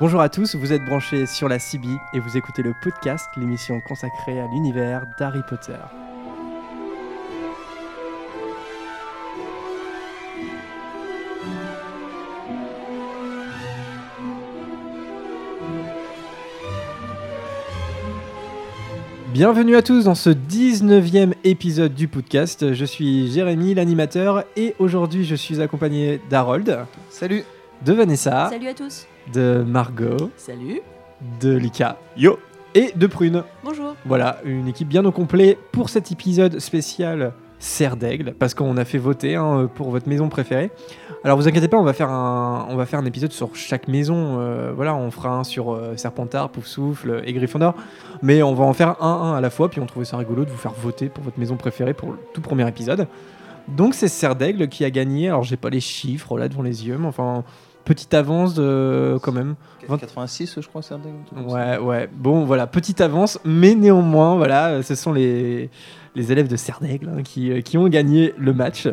Bonjour à tous, vous êtes branchés sur la CB et vous écoutez le podcast, l'émission consacrée à l'univers d'Harry Potter. Bienvenue à tous dans ce 19e épisode du podcast. Je suis Jérémy, l'animateur, et aujourd'hui je suis accompagné d'Harold. Salut De Vanessa. Salut à tous. De Margot. Salut. De Lika. Yo Et de Prune. Bonjour. Voilà, une équipe bien au complet pour cet épisode spécial Serre d'Aigle, parce qu'on a fait voter hein, pour votre maison préférée. Alors vous inquiétez pas, on va faire un, on va faire un épisode sur chaque maison. euh, voilà, on fera un sur euh, Serpentard, Poufsouffle et Gryffondor. Mais on va en faire un, un à la fois, puis on trouvait ça rigolo de vous faire voter pour votre maison préférée pour le tout premier épisode. Donc c'est Serre d'Aigle qui a gagné. Alors j'ai pas les chiffres là devant les yeux, mais enfin, petite avance de, quand même. 86, je crois, c'est un. Ouais, ouais. Bon, voilà, petite avance, mais néanmoins, voilà, ce sont les, les élèves de Cerdaigle hein, qui, euh, qui ont gagné le match.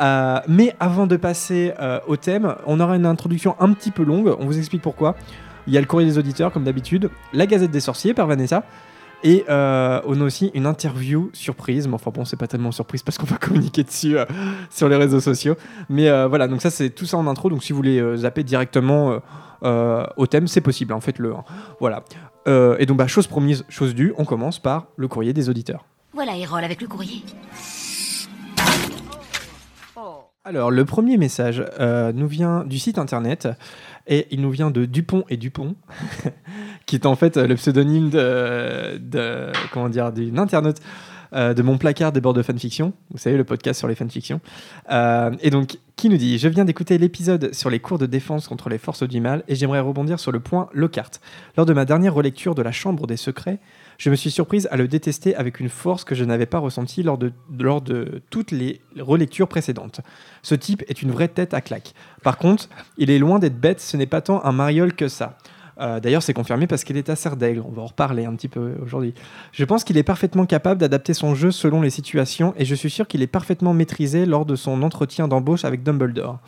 Euh, mais avant de passer euh, au thème, on aura une introduction un petit peu longue. On vous explique pourquoi. Il y a le courrier des auditeurs, comme d'habitude, la Gazette des sorciers par Vanessa. Et euh, on a aussi une interview surprise, mais enfin bon, c'est pas tellement surprise parce qu'on va communiquer dessus euh, sur les réseaux sociaux. Mais euh, voilà, donc ça c'est tout ça en intro. Donc si vous voulez euh, zapper directement euh, euh, au thème, c'est possible, en faites-le. hein. Voilà. Euh, et donc, bah, chose promise, chose due, on commence par le courrier des auditeurs. Voilà Hérole avec le courrier. Alors, le premier message euh, nous vient du site internet et il nous vient de Dupont et Dupont, qui est en fait euh, le pseudonyme de, de- comment dire d'une internaute euh, de mon placard des bords de fanfiction. Vous savez, le podcast sur les fanfictions. Euh, et donc, qui nous dit Je viens d'écouter l'épisode sur les cours de défense contre les forces du mal et j'aimerais rebondir sur le point Lockhart. Lors de ma dernière relecture de La Chambre des Secrets, je me suis surprise à le détester avec une force que je n'avais pas ressentie lors de, toutes les relectures précédentes. Ce type est une vraie tête à claque. Par contre, il est loin d'être bête, ce n'est pas tant un mariole que ça. Euh, D'ailleurs, c'est confirmé parce qu'il est à Serre d'Aigle. On va en reparler un petit peu aujourd'hui. Je pense qu'il est parfaitement capable d'adapter son jeu selon les situations et je suis sûr qu'il est parfaitement maîtrisé lors de son entretien d'embauche avec Dumbledore.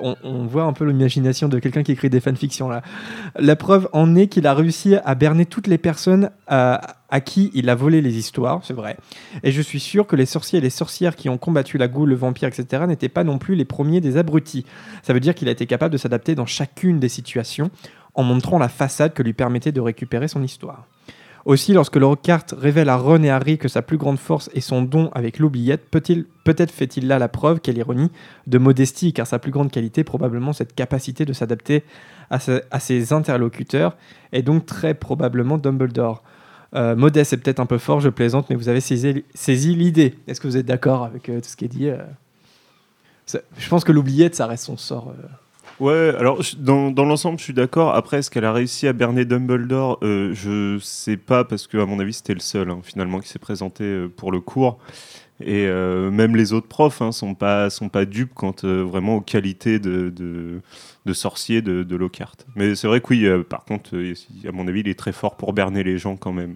On voit un peu l'imagination de quelqu'un qui écrit des fanfictions là. La preuve en est qu'il a réussi à berner toutes les personnes euh, à qui il a volé les histoires, c'est vrai. Et je suis sûr que les sorciers et les sorcières qui ont combattu la goule, le vampire, etc. n'étaient pas non plus les premiers des abrutis. Ça veut dire qu'il a été capable de s'adapter dans chacune des situations en montrant la façade que lui permettait de récupérer son histoire. Aussi, lorsque Lockhart révèle à Ron et Harry que sa plus grande force est son don avec l'oubliette, peut-il- peut-être fait-il là la preuve, quelle ironie, de modestie, car sa plus grande qualité est probablement cette capacité de s'adapter à, se- à ses interlocuteurs, et donc très probablement Dumbledore. Euh, modeste, c'est peut-être un peu fort, je plaisante, mais vous avez saisi, l'idée. Est-ce que vous êtes d'accord avec euh, tout ce qui est dit euh? Je pense que l'oubliette, ça reste son sort. Ouais, alors dans, dans l'ensemble, je suis d'accord. Après, est-ce qu'elle a réussi à berner Dumbledore? Euh, Je sais pas, parce que à mon avis, c'était le seul hein, finalement qui s'est présenté euh, pour le cours. Et euh, même les autres profs hein, sont pas sont pas dupes quant euh, vraiment aux qualités de, de, sorcier de, de Lockhart. Mais c'est vrai que oui, par contre, à mon avis, il est très fort pour berner les gens quand même.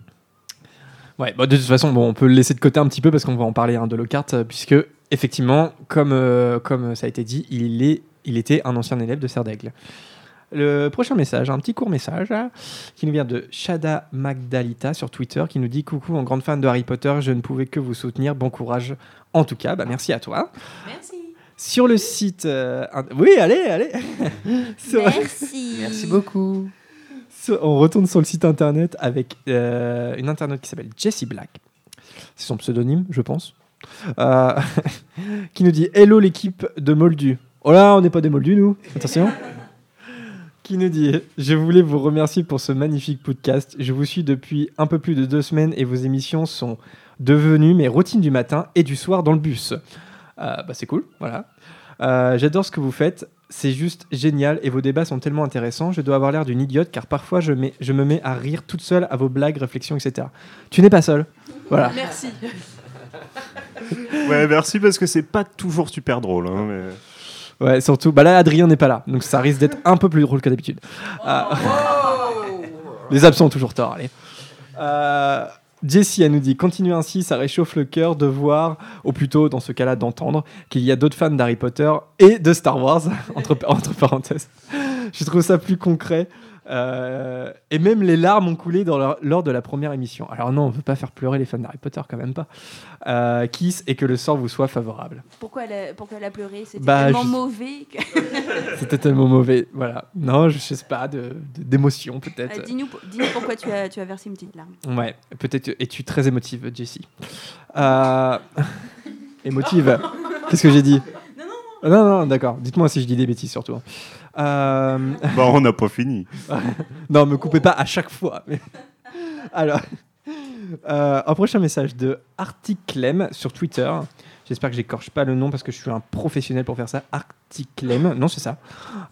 Ouais, bah, de toute façon, bon, on peut le laisser de côté un petit peu parce qu'on va en parler hein, de Lockhart, puisque effectivement, comme, comme ça a été dit, il, est, il était un ancien élève de Serre d'Aigle. Le prochain message, un petit court message hein, qui nous vient de Shada Magdalita sur Twitter qui nous dit Coucou, en grande fan de Harry Potter, je ne pouvais que vous soutenir. Bon courage. En tout cas, bah, merci à toi. Merci. Sur le site. euh, oui, allez, allez Sur- Merci. Merci beaucoup. sur- on retourne sur le site internet avec euh, une internaute qui s'appelle Jessie Black. C'est son pseudonyme, je pense. Euh, qui nous dit Hello l'équipe de Moldu. Oh là, on n'est pas des Moldus, nous. Attention. qui nous dit Je voulais vous remercier pour ce magnifique podcast. Je vous suis depuis un peu plus de deux semaines et vos émissions sont devenues mes routines du matin et du soir dans le bus. Euh, bah, c'est cool, voilà. Euh, J'adore ce que vous faites. C'est juste génial et vos débats sont tellement intéressants. Je dois avoir l'air d'une idiote car parfois je, mets- je me mets à rire toute seule à vos blagues, réflexions, etc. Tu n'es pas seul. Voilà. Merci. Ouais, merci parce que c'est pas toujours super drôle. hein, mais... Ouais, surtout. Bah là, Adrien n'est pas là, donc ça risque d'être un peu plus drôle que d'habitude. Ah. Les absents ont toujours tort, allez. Euh, Jessie, elle nous dit Continuez ainsi, ça réchauffe le cœur de voir, ou plutôt dans ce cas-là d'entendre, qu'il y a d'autres fans d'Harry Potter et de Star Wars, entre, entre parenthèses. Je trouve ça plus concret. Euh, et même les larmes ont coulé dans leur- lors de la première émission. Alors non, on veut pas faire pleurer les fans d'Harry Potter, quand même pas. Euh, kiss et que le sort vous soit favorable. Pourquoi elle a, pourquoi elle a pleuré? C'était Bah, tellement je- mauvais. que- C'était tellement mauvais. Voilà. Non, je sais pas, de- de- d'émotion peut-être. Euh, Dis-nous pourquoi tu as, tu as versé une petite larme. Ouais, peut-être es-tu très émotive, Jessie? Euh... émotive Qu'est-ce que j'ai dit? Non, non, non, d'accord. Dites-moi si je dis des bêtises surtout. Euh... Bah, on n'a pas fini. non, me coupez pas à chaque fois. Alors, euh, un prochain message de Articlem sur Twitter. J'espère que j'écorche pas le nom parce que je suis un professionnel pour faire ça. Articlem, non, c'est ça.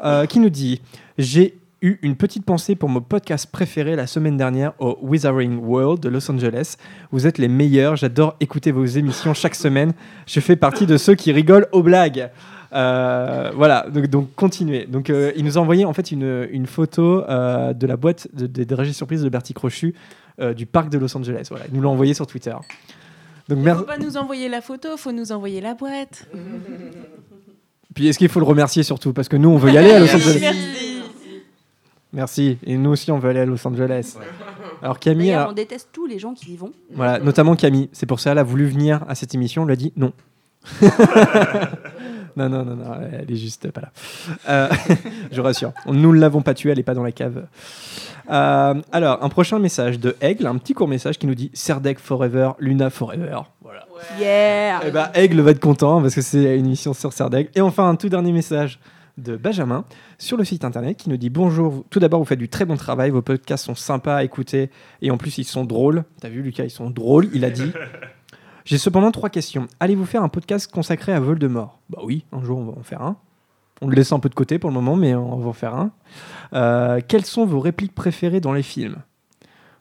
Euh, qui nous dit J'ai eu une petite pensée pour mon podcast préféré la semaine dernière au Wizarding World de Los Angeles. Vous êtes les meilleurs. J'adore écouter vos émissions chaque semaine. Je fais partie de ceux qui rigolent aux blagues. Euh, voilà, donc, donc continuez. Donc, euh, il nous a envoyé en fait une, une photo euh, de la boîte de, de, des dragées surprises de Bertie Crochu euh, du parc de Los Angeles. Voilà, il nous l'a envoyé sur Twitter. Donc, Il mer- faut pas nous envoyer la photo, faut nous envoyer la boîte. Puis est-ce qu'il faut le remercier surtout? Parce que nous, on veut y aller à Los Angeles. Merci. Merci. Et nous aussi, on veut aller à Los Angeles. Alors, Camille, alors- on déteste tous les gens qui y vont. voilà, notamment Camille. C'est pour ça qu'elle a voulu venir à cette émission. On lui a dit non. non, non, non, non, elle est juste pas là. Euh, je rassure. Nous ne l'avons pas tuée, elle n'est pas dans la cave. Euh, alors, un prochain message de Aigle, un petit court message qui nous dit Serdec Forever, Luna Forever. Voilà. Yeah Eh ben, Aigle va être content parce que c'est une émission sur Serdeg. Et enfin, un tout dernier message de Benjamin sur le site internet qui nous dit Bonjour, tout d'abord, vous faites du très bon travail, vos podcasts sont sympas à écouter et en plus, ils sont drôles. T'as vu, Lucas, ils sont drôles, il a dit. J'ai cependant trois questions. Allez-vous faire un podcast consacré à Voldemort? Bah oui, un jour, on va en faire un. On le laisse un peu de côté pour le moment, mais on va en faire un. Euh, quelles sont vos répliques préférées dans les films?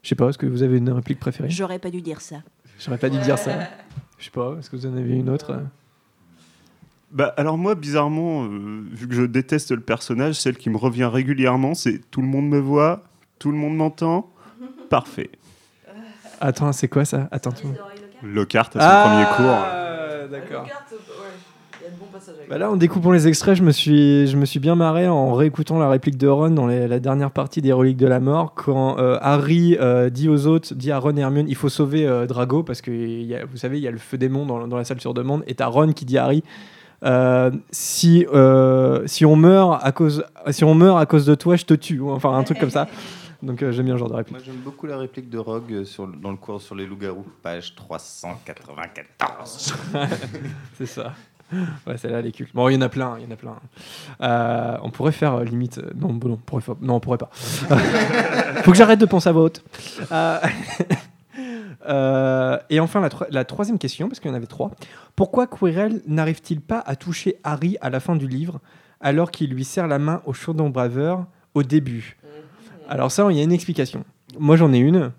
Je sais pas, est-ce que vous avez une réplique préférée? J'aurais pas dû dire ça. J'aurais pas dû dire ça. Je sais pas, est-ce que vous en avez une autre? Bah, alors moi, bizarrement, euh, vu que je déteste le personnage, celle qui me revient régulièrement, c'est tout le monde me voit, tout le monde m'entend. Parfait. Attends, c'est quoi ça? Attends, tout. Lockhart à son premier cours. Ah, d'accord. Bah là, en découpant les extraits, je me suis, je me suis bien marré en réécoutant la réplique de Ron dans les- la dernière partie des Reliques de la Mort, quand euh, Harry euh, dit aux autres, dit à Ron et Hermione, il faut sauver euh, Drago parce que il y a- vous savez, il y a le feu démon dans, dans la salle sur demande, et t'as Ron qui dit à Harry. euh, si, euh, si on meurt à cause si on meurt à cause de toi je te tue enfin un truc comme ça donc euh, j'aime bien ce genre de réplique Moi j'aime beaucoup la réplique de Rogue euh, sur, dans le cours sur les loups-garous, page 394. C'est ça. Ouais, celle-là, elle est culte. Bon, il y en a plein, il y en a plein. Euh, on pourrait faire euh, limite. non, bon, non, on pourrait faire- non, on pourrait pas. Faut que j'arrête de penser à voix haute. Euh, et enfin, la, tro- la troisième question, parce qu'il y en avait trois. Pourquoi Quirrell n'arrive-t-il pas à toucher Harry à la fin du livre, alors qu'il lui serre la main au chaudron braveur au début? Alors, ça, il y a une explication. Moi, j'en ai une.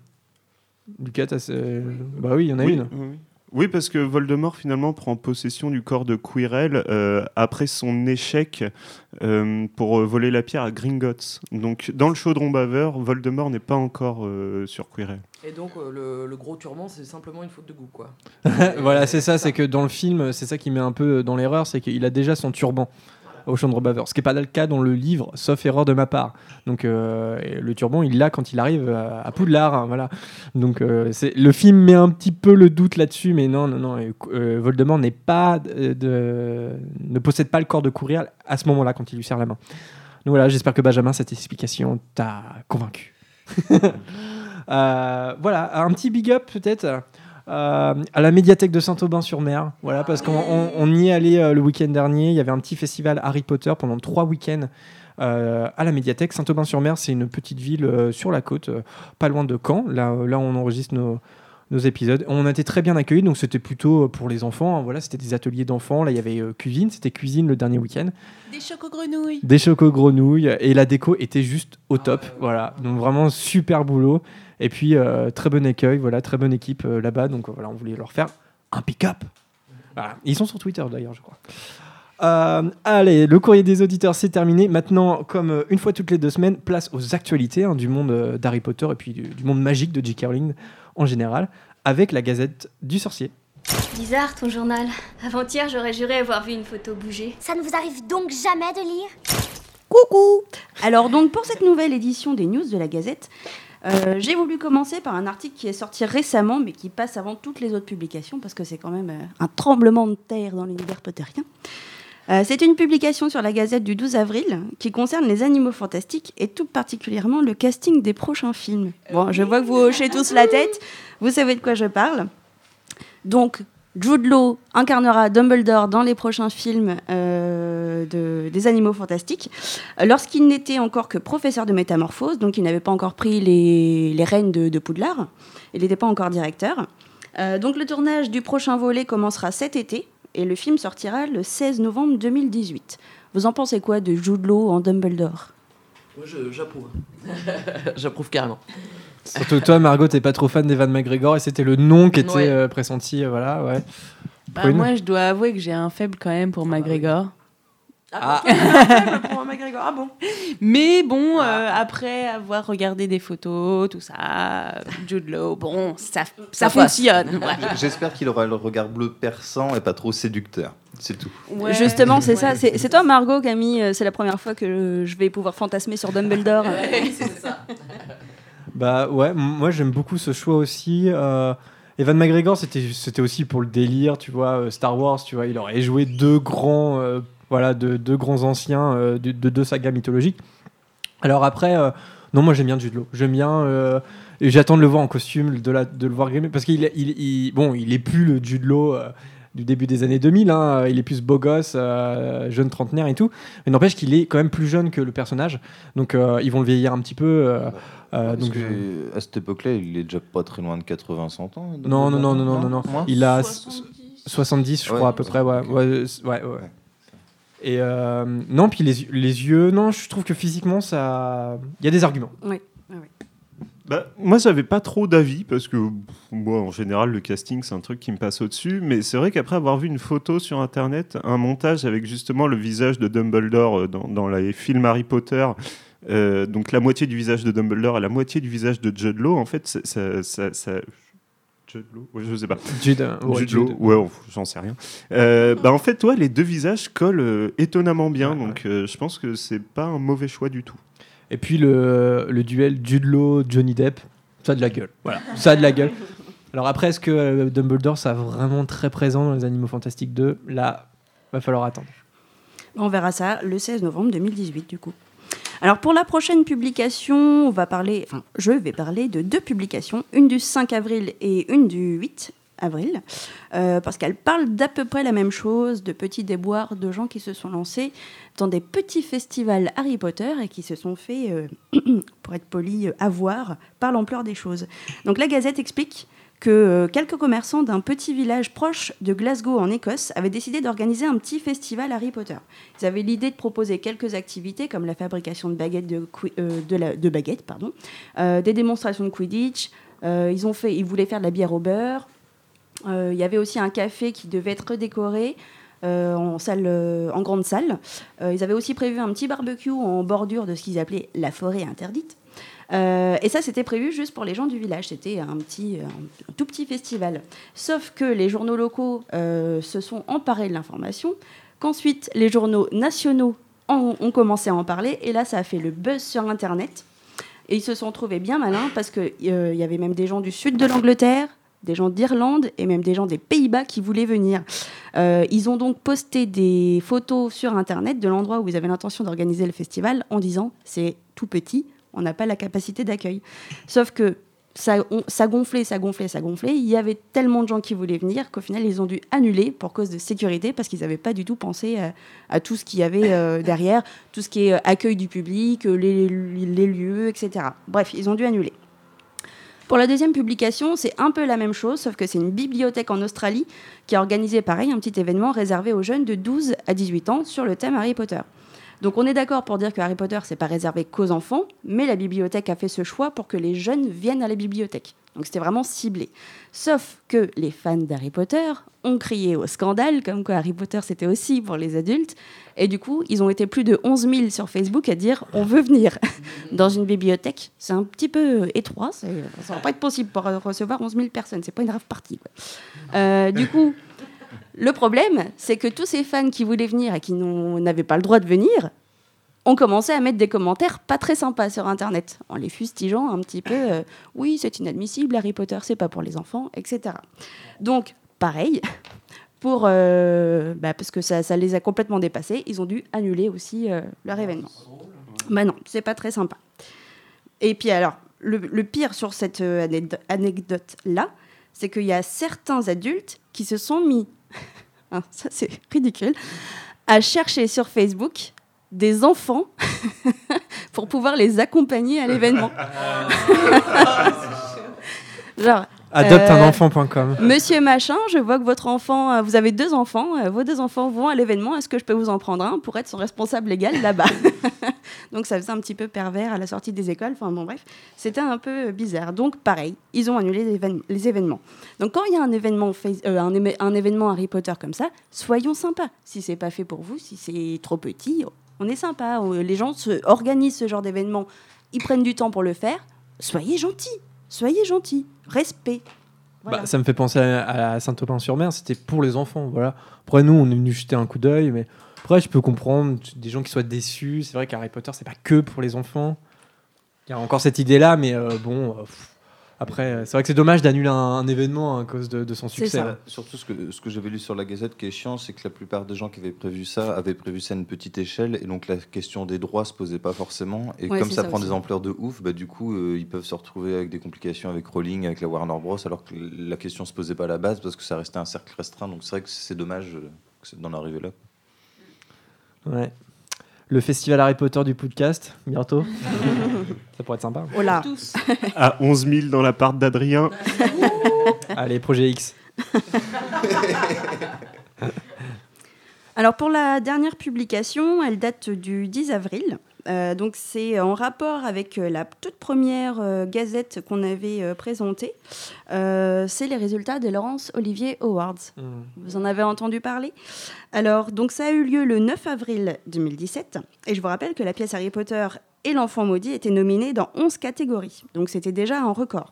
Lucas, t'as bah oui, il y en a oui, une. oui, parce que Voldemort finalement prend possession du corps de Quirrell euh, après son échec euh, pour euh, voler la pierre à Gringotts. Donc dans le chaudron baveur, Voldemort n'est pas encore euh, sur Quirrell. Et donc euh, le, le gros turban, c'est simplement une faute de goût, quoi. voilà, c'est ça, c'est que dans le film, c'est ça qui met un peu dans l'erreur, c'est qu'il a déjà son turban au chambre baveur, ce qui n'est pas le cas dans le livre, sauf erreur de ma part. Donc euh, le turban, il l'a quand il arrive à, à Poudlard, hein, voilà. Donc euh, le film met un petit peu le doute là-dessus, mais non, non, non, euh, Voldemort n'est pas de, ne possède pas le corps de courir à ce moment-là quand il lui serre la main. Donc voilà, j'espère que Benjamin, cette explication t'a convaincu. Euh, voilà, un petit big up peut-être euh, à la médiathèque de Saint-Aubin-sur-Mer. Voilà, parce qu'on on- on y est allé euh, le week-end dernier. Il y avait un petit festival Harry Potter pendant trois week-ends euh, à la médiathèque. Saint-Aubin-sur-Mer, c'est une petite ville euh, sur la côte, euh, pas loin de Caen, là, là on enregistre nos, nos épisodes. On a été très bien accueillis, donc c'était plutôt euh, pour les enfants. hein. Voilà, c'était des ateliers d'enfants. Là, il y avait euh, cuisine, c'était cuisine le dernier week-end. Des chocos-grenouilles. Des chocos grenouilles et la déco était juste au top. Voilà, donc vraiment super boulot. Et puis euh, très bon accueil, voilà, très bonne équipe euh, là-bas. Donc euh, voilà, on voulait leur faire un pick-up. Voilà. Ils sont sur Twitter d'ailleurs, je crois. Euh, allez, le courrier des auditeurs, c'est terminé. Maintenant, comme euh, une fois toutes les deux semaines, place aux actualités hein, du monde euh, d'Harry Potter et puis du, du monde magique de J.K. Rowling en général, avec la Gazette du Sorcier. Bizarre ton journal. Avant-hier, j'aurais juré avoir vu une photo bouger. Ça ne vous arrive donc jamais de lire? Coucou Alors donc pour cette nouvelle édition des news de la Gazette, euh, j'ai voulu commencer par un article qui est sorti récemment mais qui passe avant toutes les autres publications parce que c'est quand même euh, un tremblement de terre dans l'univers potterien. Euh, c'est une publication sur la Gazette du 12 avril qui concerne les animaux fantastiques et tout particulièrement le casting des prochains films. Bon, je vois que vous hochez tous la tête, vous savez de quoi je parle. Donc, Jude Law incarnera Dumbledore dans les prochains films euh, de- des animaux fantastiques. Lorsqu'il n'était encore que professeur de métamorphose, donc il n'avait pas encore pris les, les rênes de, de Poudlard, il n'était pas encore directeur. Euh, donc le tournage du prochain volet commencera cet été et le film sortira le 16 novembre 2018. Vous en pensez quoi de Jude Law en Dumbledore? Moi, j'approuve. j'approuve carrément. Surtout toi, Margot, t'es pas trop fan d'Evan McGregor et c'était le nom qui était Ouais. euh, pressenti. euh, voilà, ouais. Bah, moi, je dois avouer que j'ai un faible quand même pour McGregor. Ah, bon, pour McGregor. Ah bon Mais bon, euh, après avoir regardé des photos, tout ça, Jude Law, bon, ça, ça, Ça passe. fonctionne. ouais. J'espère qu'il aura le regard bleu perçant et pas trop séducteur. C'est tout. Ouais. Justement, c'est Ouais. ça. C'est toi, Margot, Camille. C'est la première fois que je vais pouvoir fantasmer sur Dumbledore. Ouais, c'est ça. Bah ouais, moi j'aime beaucoup ce choix aussi. Euh, Evan McGregor, c'était aussi pour le délire, tu vois, euh, Star Wars, tu vois, il aurait joué deux grands, euh, voilà, de deux grands anciens euh, de, de deux sagas mythologiques. Alors après, non, moi j'aime bien Jude Law. J'aime bien. j'attends de le voir en costume, de, le voir grimé, parce qu'il il, bon, il est plus le Jude Law du début des années 2000. hein, il est plus beau gosse, euh, jeune trentenaire et tout. Mais n'empêche qu'il est quand même plus jeune que le personnage. Donc euh, ils vont le vieillir un petit peu. euh, euh, Parce donc que, je- à cette époque-là, il est déjà pas très loin de 80-100 ans. Non, non, non, non, non, non, non. Moins Il a 70. 70, je Ouais, crois, à peu près. Ouais, ouais, ouais, ouais. Et euh, non, puis les, les yeux, non, je trouve que physiquement, ça. Il y a des arguments. Bah, moi, j'avais pas trop d'avis parce que moi, en général, le casting, c'est un truc qui me passe au-dessus. Mais c'est vrai qu'après avoir vu une photo sur Internet, un montage avec justement le visage de Dumbledore euh, dans, dans les films Harry Potter, euh, donc la moitié du visage de Dumbledore et la moitié du visage de Jude Law, en fait, ça. ça, ça- ça- Jude Law? Ouais, Je sais pas. Jude, euh, ouais, Jude Law, Jude. ouais, oh, j'en sais rien. Euh, bah, en fait, ouais, les deux visages collent euh, étonnamment bien, Ouais, donc euh, je pense que c'est pas un mauvais choix du tout. Et puis le, duel Jude Law, Johnny Depp, ça a de la gueule. Voilà, ça de la gueule. Alors après, est-ce que euh, Dumbledore, ça vraiment très présent dans les Animaux Fantastiques 2 Là, va falloir attendre. On verra ça le 16 novembre 2018, du coup. Alors pour la prochaine publication, on va parler, enfin, je vais parler de deux publications, une du 5 avril et une du 8 avril, euh, parce qu'elles parlent d'à peu près la même chose, de petits déboires de gens qui se sont lancés dans des petits festivals Harry Potter et qui se sont fait, euh, pour être poli, euh, avoir par l'ampleur des choses. Donc la Gazette explique que quelques commerçants d'un petit village proche de Glasgow en Écosse avaient décidé d'organiser un petit festival Harry Potter. Ils avaient l'idée de proposer quelques activités comme la fabrication de baguettes, de, baguettes pardon, des démonstrations de Quidditch. ils, ont fait, ils voulaient faire de la bière au beurre. Euh, il y avait aussi un café qui devait être décoré. euh, euh, en grande salle. Ils avaient aussi prévu un petit barbecue en bordure de ce qu'ils appelaient la forêt interdite. Et ça, c'était prévu juste pour les gens du village. C'était un, petit, un tout petit festival. Sauf que les journaux locaux se sont emparés de l'information, qu'ensuite les journaux nationaux ont commencé à en parler, et là, ça a fait le buzz sur Internet. Et ils se sont trouvés bien malins parce qu'il il y avait même des gens du sud de l'Angleterre, des gens d'Irlande et même des gens des Pays-Bas qui voulaient venir. Euh, ils ont donc posté des photos sur Internet de l'endroit où ils avaient l'intention d'organiser le festival en disant c'est tout petit, on n'a pas la capacité d'accueil. Sauf que ça, on- ça gonflait, ça gonflait, ça gonflait. Il y avait tellement de gens qui voulaient venir qu'au final, ils ont dû annuler pour cause de sécurité parce qu'ils n'avaient pas du tout pensé à, à tout ce qu'il y avait euh, derrière, tout ce qui est euh, accueil du public, euh, les lieux, etc. Bref, ils ont dû annuler. Pour la deuxième publication, c'est un peu la même chose, sauf que c'est une bibliothèque en Australie qui a organisé pareil un petit événement réservé aux jeunes de 12 à 18 ans sur le thème Harry Potter. Donc on est d'accord pour dire que Harry Potter, c'est pas réservé qu'aux enfants, mais la bibliothèque a fait ce choix pour que les jeunes viennent à la bibliothèque. Donc c'était vraiment ciblé. Sauf que les fans d'Harry Potter ont crié au scandale, comme quoi Harry Potter c'était aussi pour les adultes. Et du coup, ils ont été plus de 11 000 sur Facebook à dire on veut venir dans une bibliothèque. C'est un petit peu étroit, c'est- ça va pas être possible pour recevoir 11 000 personnes. C'est pas une rave quoi. Euh, du coup, le problème, c'est que tous ces fans qui voulaient venir et qui n'avaient pas le droit de venir ont commencé à mettre des commentaires pas très sympas sur Internet, en les fustigeant un petit peu. euh, oui, c'est inadmissible, Harry Potter, c'est pas pour les enfants, etc. Donc, pareil, pour, euh, bah, parce que ça, les a complètement dépassés, ils ont dû annuler aussi euh, leur événement. Bah non, c'est pas très sympa. Et puis alors, le, pire sur cette anecdo- anecdote-là, c'est qu'il y a certains adultes qui se sont mis, hein, ça c'est ridicule, à chercher sur Facebook des enfants pour pouvoir les accompagner à l'événement. Genre, Adopteenfant.com. Monsieur machin, je vois que votre enfant, euh, vous avez deux enfants, euh, vos deux enfants vont à l'événement, est-ce que je peux vous en prendre un pour être son responsable légal là-bas Donc ça faisait un petit peu pervers à la sortie des écoles, enfin bon bref, c'était un peu bizarre. Donc pareil, ils ont annulé les, évén- les événements. Donc quand il y a un événement, euh, un événement Harry Potter comme ça, soyons sympas. Si c'est pas fait pour vous, si c'est trop petit, on est sympa. Les gens se organisent ce genre d'événement, ils prennent du temps pour le faire. Soyez gentils, soyez gentils, respect. Voilà. Bah, ça me fait penser à, à Saint-Aubin-sur-Mer, c'était pour les enfants. Voilà. Après, nous, on est venu jeter un coup d'œil, mais après, je peux comprendre des gens qui soient déçus. C'est vrai qu'Harry Potter, c'est pas que pour les enfants. Il y a encore cette idée-là, mais euh, bon. euh, pff. Après, euh, c'est vrai que c'est dommage d'annuler un, un événement à cause de, de son succès. ça. Euh, Surtout ce que, ce que j'avais lu sur la Gazette qui est chiant, c'est que la plupart des gens qui avaient prévu ça avaient prévu ça à une petite échelle et donc la question des droits se posait pas forcément. Et Ouais, comme ça, ça prend aussi. des ampleurs de ouf, bah, du coup, euh, ils peuvent se retrouver avec des complications avec Rowling, avec la Warner Bros. alors que la question se posait pas à la base parce que ça restait un cercle restreint. Donc c'est vrai que c'est dommage euh, d'en arriver là. Ouais. Le festival Harry Potter du podcast, bientôt. ça pourrait être sympa. Oh là. À 11 000 dans l'appart d'Adrien. Allez, projet X. Alors pour la dernière publication, elle date du 10 avril. Euh, donc c'est en rapport avec euh, la toute première euh, gazette qu'on avait présentée. C'est les résultats des Laurence Olivier Awards. Hmm. Vous en avez entendu parler? Alors, donc ça a eu lieu le 9 avril 2017. Et je vous rappelle que la pièce Harry Potter et l'enfant maudit étaient nominés dans 11 catégories. Donc c'était déjà un record.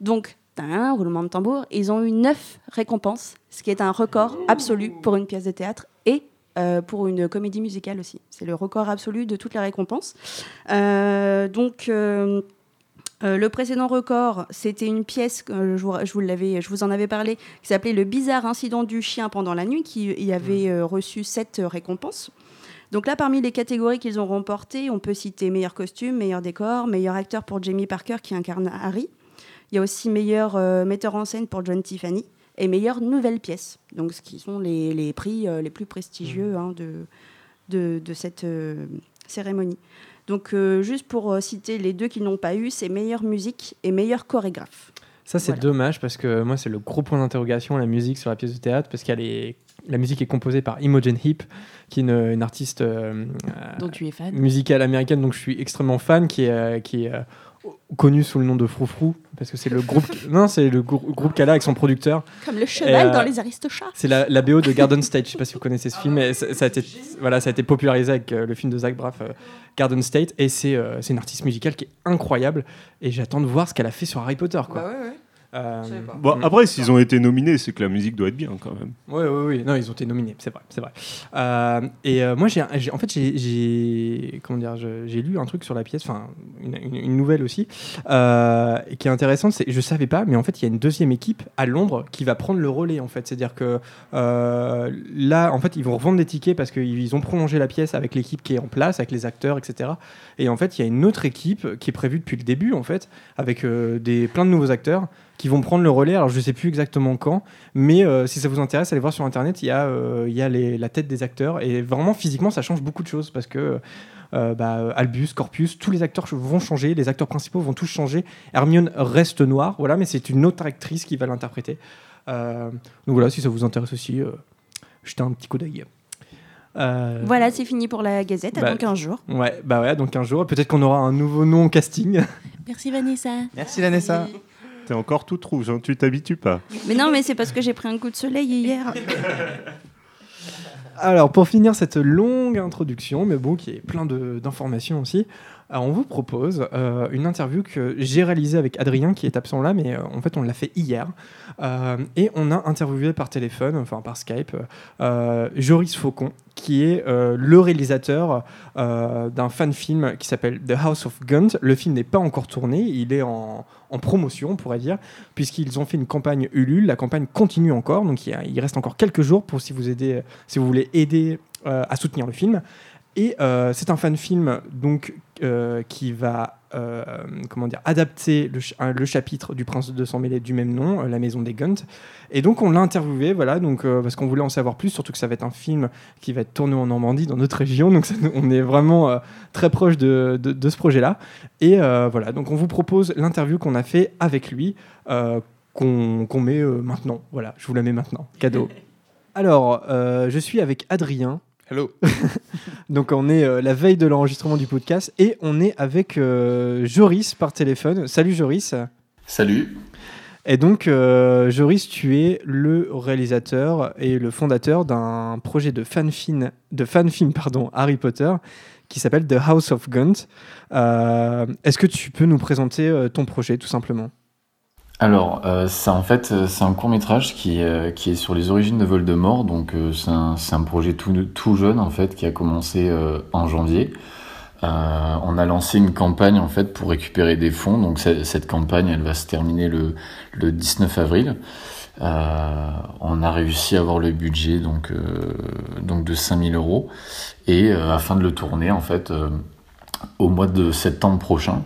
Donc, un roulement de tambour, ils ont eu 9 récompenses, ce qui est un record absolu pour une pièce de théâtre euh, pour une comédie musicale aussi. C'est le record absolu de toutes les récompenses. Euh, donc... euh, le précédent record, c'était une pièce, euh, je, vous, je vous l'avais- je vous en avais parlé, qui s'appelait Le bizarre incident du chien pendant la nuit, qui y avait euh, reçu sept récompenses. Donc là, parmi les catégories qu'ils ont remportées, on peut citer meilleur costume, meilleur décor, meilleur acteur pour Jamie Parker qui incarne Harry. Il y a aussi meilleur metteur en scène pour John Tiffany et meilleure nouvelle pièce. Donc ce qui sont les, les prix euh, les plus prestigieux hein, de, de, de cette euh, cérémonie. Donc euh, juste pour citer les deux qui n'ont pas eu, c'est meilleure musique et meilleur chorégraphe. Ça, c'est Voilà. dommage parce que moi, c'est le gros point d'interrogation, la musique sur la pièce de théâtre, parce qu'elle est. La musique est composée par Imogen Heap, qui est une, une artiste euh, Dont tu es fan. musicale américaine, donc je suis extrêmement fan, qui est, euh, qui est euh, connue sous le nom de Froufrou, parce que c'est le groupe. non, c'est le grou- groupe qu'elle a avec son producteur. Comme le cheval euh, dans les Aristochats. C'est la, la BO de Garden State. Je sais pas si vous connaissez ce film, mais ça, ça a été, voilà, ça a été popularisé avec euh, le film de Zach Braff, euh, Garden State, et c'est euh, une artiste musicale qui est incroyable. Et j'attends de voir ce qu'elle a fait sur Harry Potter, quoi. Bah ouais, ouais. Euh. Bon, après, s'ils ont été nominés, c'est que la musique doit être bien quand même. Oui, oui, oui. Non, ils ont été nominés, c'est vrai, c'est vrai. Euh, et euh, moi, j'ai, j'ai- en fait, j'ai, j'ai, comment dire, j'ai lu un truc sur la pièce, enfin, une, une- une nouvelle aussi, euh, qui est intéressante. C'est, je savais pas, mais en fait, il y a une deuxième équipe à Londres qui va prendre le relais, en fait. C'est-à-dire que euh, là, en fait, ils vont revendre des tickets parce qu'ils ont prolongé la pièce avec l'équipe qui est en place, avec les acteurs, etc. Et en fait, il y a une autre équipe qui est prévue depuis le début, en fait, avec euh, des, plein de nouveaux acteurs qui vont prendre le relais. Alors, je sais plus exactement quand, mais euh, si ça vous intéresse, allez voir sur internet, il y a, euh, il y a les- la tête des acteurs et vraiment physiquement ça change beaucoup de choses parce que euh, bah, Albus, Corpus, tous les acteurs vont changer, les acteurs principaux vont tous changer. Hermione reste noire, voilà, mais c'est une autre actrice qui va l'interpréter. Euh, donc voilà, si ça vous intéresse aussi, euh, jetez un petit coup d'œil. Euh, Voilà, c'est fini pour la Gazette, à bah, dans 15 jours. Ouais, bah ouais, donc un jour, peut-être qu'on aura un nouveau nom au casting. Merci Vanessa. Merci Vanessa. T'es encore toute rouge, hein, tu t'habitues pas. Mais non, mais c'est parce que j'ai pris un coup de soleil hier. Alors, pour finir cette longue introduction, mais bon, qui est plein de- d'informations aussi, on vous propose euh, une interview que j'ai réalisée avec Adrien, qui est absent là, mais euh, en fait, on l'a fait hier. Euh, et on a interviewé par téléphone, enfin par Skype, euh, Joris Faucon, qui est euh, le réalisateur euh, d'un fan film qui s'appelle The House of Guns. Le film n'est pas encore tourné, il est en, promotion, on pourrait dire, puisqu'ils ont fait une campagne Ulule. La campagne continue encore, donc il, reste encore quelques jours pour si vous, voulez aider euh, à soutenir le film. Et euh, c'est un fan film donc euh, qui va euh, comment dire adapter le, ch- un- le chapitre du Prince de sang mêlé du même nom, La Maison des Guns. Et donc on l'a interviewé, voilà, donc parce qu'on voulait en savoir plus, surtout que ça va être un film qui va être tourné en Normandie, dans notre région, donc ça on est vraiment très proche de, de- de ce projet-là. Et voilà, donc on vous propose l'interview qu'on a fait avec lui, qu'on met maintenant. Voilà, je vous la mets maintenant, cadeau. Alors, je suis avec Adrien. Hello. Donc on est euh, la veille de l'enregistrement du podcast et on est avec euh, Joris par téléphone. Salut Joris. Salut. Et donc euh, Joris, tu es le réalisateur et le fondateur d'un projet de fanfilm, de fanfilm pardon, Harry Potter qui s'appelle The House of Guns. Euh, Est-ce que tu peux nous présenter euh, ton projet tout simplement? Alors, euh, c'est en fait euh, c'est un court métrage qui, euh, qui est sur les origines de Voldemort. Donc, euh, c'est un, c'est un projet tout, tout jeune en fait qui a commencé euh, en janvier. Euh, on a lancé une campagne en fait pour récupérer des fonds. Donc, cette campagne, elle va se terminer le, le 19 avril. Euh, on a réussi à avoir le budget donc euh, donc de 5000 euros et euh, afin de le tourner en fait euh, au mois de septembre prochain.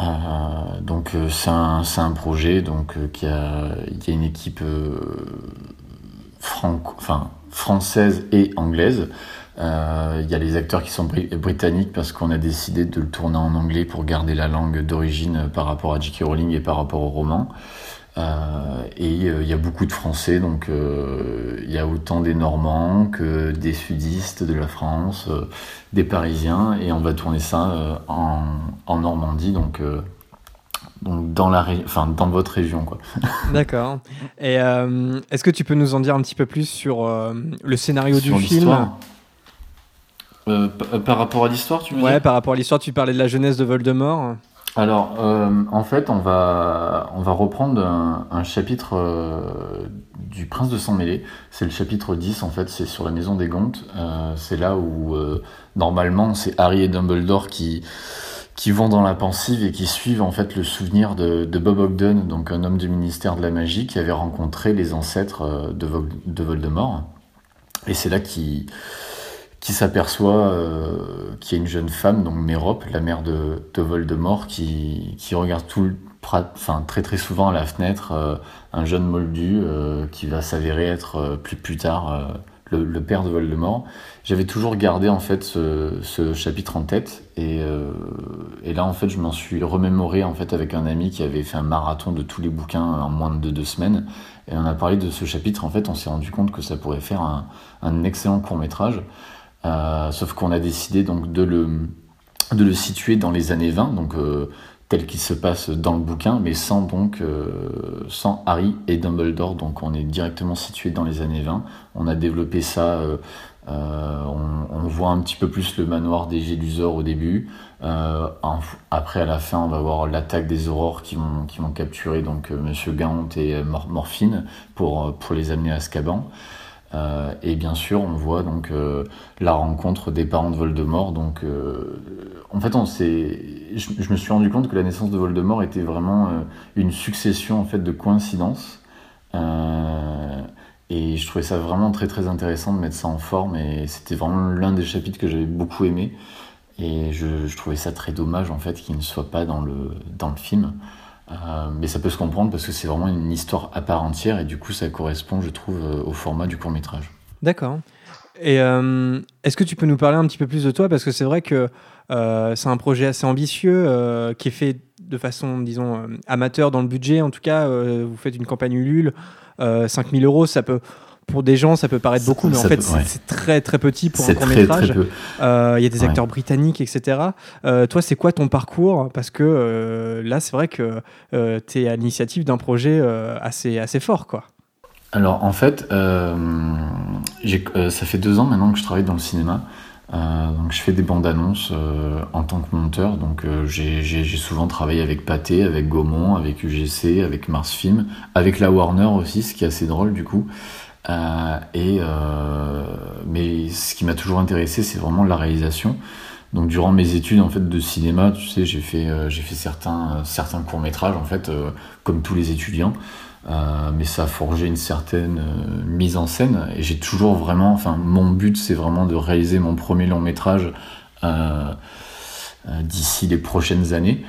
Euh, donc euh, c'est un, un projet donc euh, qui a il y a une équipe euh, franco, enfin française et anglaise. Il y a les acteurs qui sont bri- britanniques parce qu'on a décidé de le tourner en anglais pour garder la langue d'origine par rapport à J.K. Rowling et par rapport au roman. Euh, et euh, il y a beaucoup de Français, donc euh, il y a autant des Normands que des sudistes de la France, euh, des Parisiens, et on va tourner ça euh, en, en Normandie, donc, euh, donc dans, la ré- enfin, dans votre région. D'accord. Et euh, est-ce que tu peux nous en dire un petit peu plus sur euh, le scénario Sur du film. Euh, par rapport à l'histoire, tu Ouais, par rapport à l'histoire, tu parlais de la jeunesse de Voldemort. Alors, euh, en fait, on va, on va reprendre un, chapitre euh, du Prince de sang mêlé. C'est le chapitre 10, en fait, c'est sur la maison des Gontes. Euh, c'est là où, euh, normalement, c'est Harry et Dumbledore qui, qui vont dans la pensive et qui suivent, en fait, le souvenir de, Bob Ogden, donc un homme du ministère de la magie qui avait rencontré les ancêtres de, de Voldemort. Et c'est là qu'il qui s'aperçoit euh, qu'il y a une jeune femme, donc Mérope, la mère de, de Voldemort, qui, qui regarde tout le, enfin, très très souvent à la fenêtre euh, un jeune moldu euh, qui va s'avérer être euh, plus, plus tard euh, le, le père de Voldemort. J'avais toujours gardé en fait ce, ce chapitre en tête et, euh, et là en fait je m'en suis remémoré en fait avec un ami qui avait fait un marathon de tous les bouquins en moins de deux semaines et on a parlé de ce chapitre en fait on s'est rendu compte que ça pourrait faire un, un excellent court métrage sauf qu'on a décidé donc de le, de le situer dans les années 20, donc euh, tel qu'il se passe dans le bouquin, mais sans donc euh, sans Harry et Dumbledore. Donc on est directement situé dans les années 20. On a développé ça. euh, euh, on, voit un petit peu plus le manoir des Gélusors au début. Euh, après, à la fin, on va voir l'attaque des aurores qui vont, qui vont capturer donc euh, Monsieur Gaunt et euh, Mor- Morphine pour, euh, pour les amener à Azkaban. Euh, et bien sûr, on voit donc euh, la rencontre des parents de Voldemort. Donc, euh, en fait, on je, me suis rendu compte que la naissance de Voldemort était vraiment une succession en fait de coïncidences. Et je trouvais ça vraiment très très intéressant de mettre ça en forme. Et c'était vraiment l'un des chapitres que j'avais beaucoup aimé. Et je, je trouvais ça très dommage en fait qu'il ne soit pas dans le dans le film. Euh, mais ça peut se comprendre parce que c'est vraiment une histoire à part entière et du coup ça correspond, je trouve, euh, au format du court métrage. D'accord. Et euh, est-ce que tu peux nous parler un petit peu plus de toi? Parce que c'est vrai que c'est un projet assez ambitieux qui est fait de façon, disons, amateur dans le budget. En tout cas, vous faites une campagne Ulule. Euh, 5000 euros, ça peut, pour des gens, ça peut paraître beaucoup, mais en fait, c'est ouais. c'est très très petit pour un court métrage. Euh, Il y a des Ouais. acteurs britanniques, etc. Euh, toi, c'est quoi ton parcours? Parce que euh, là, c'est vrai que tu es à l'initiative d'un projet assez, assez fort, quoi. Alors en fait, ça fait deux ans maintenant que je travaille dans le cinéma. Donc je fais des bandes annonces en tant que monteur. Donc j'ai souvent travaillé avec Pathé, avec Gaumont, avec UGC, avec Mars Film, avec la Warner aussi, ce qui est assez drôle du coup. Euh, et euh, mais ce qui m'a toujours intéressé, c'est vraiment la réalisation. Donc durant mes études en fait de cinéma, tu sais, j'ai fait euh, j'ai fait certains certains courts métrages en fait comme tous les étudiants. Mais ça a forgé une certaine mise en scène et j'ai toujours vraiment, enfin mon but c'est vraiment de réaliser mon premier long métrage d'ici les prochaines années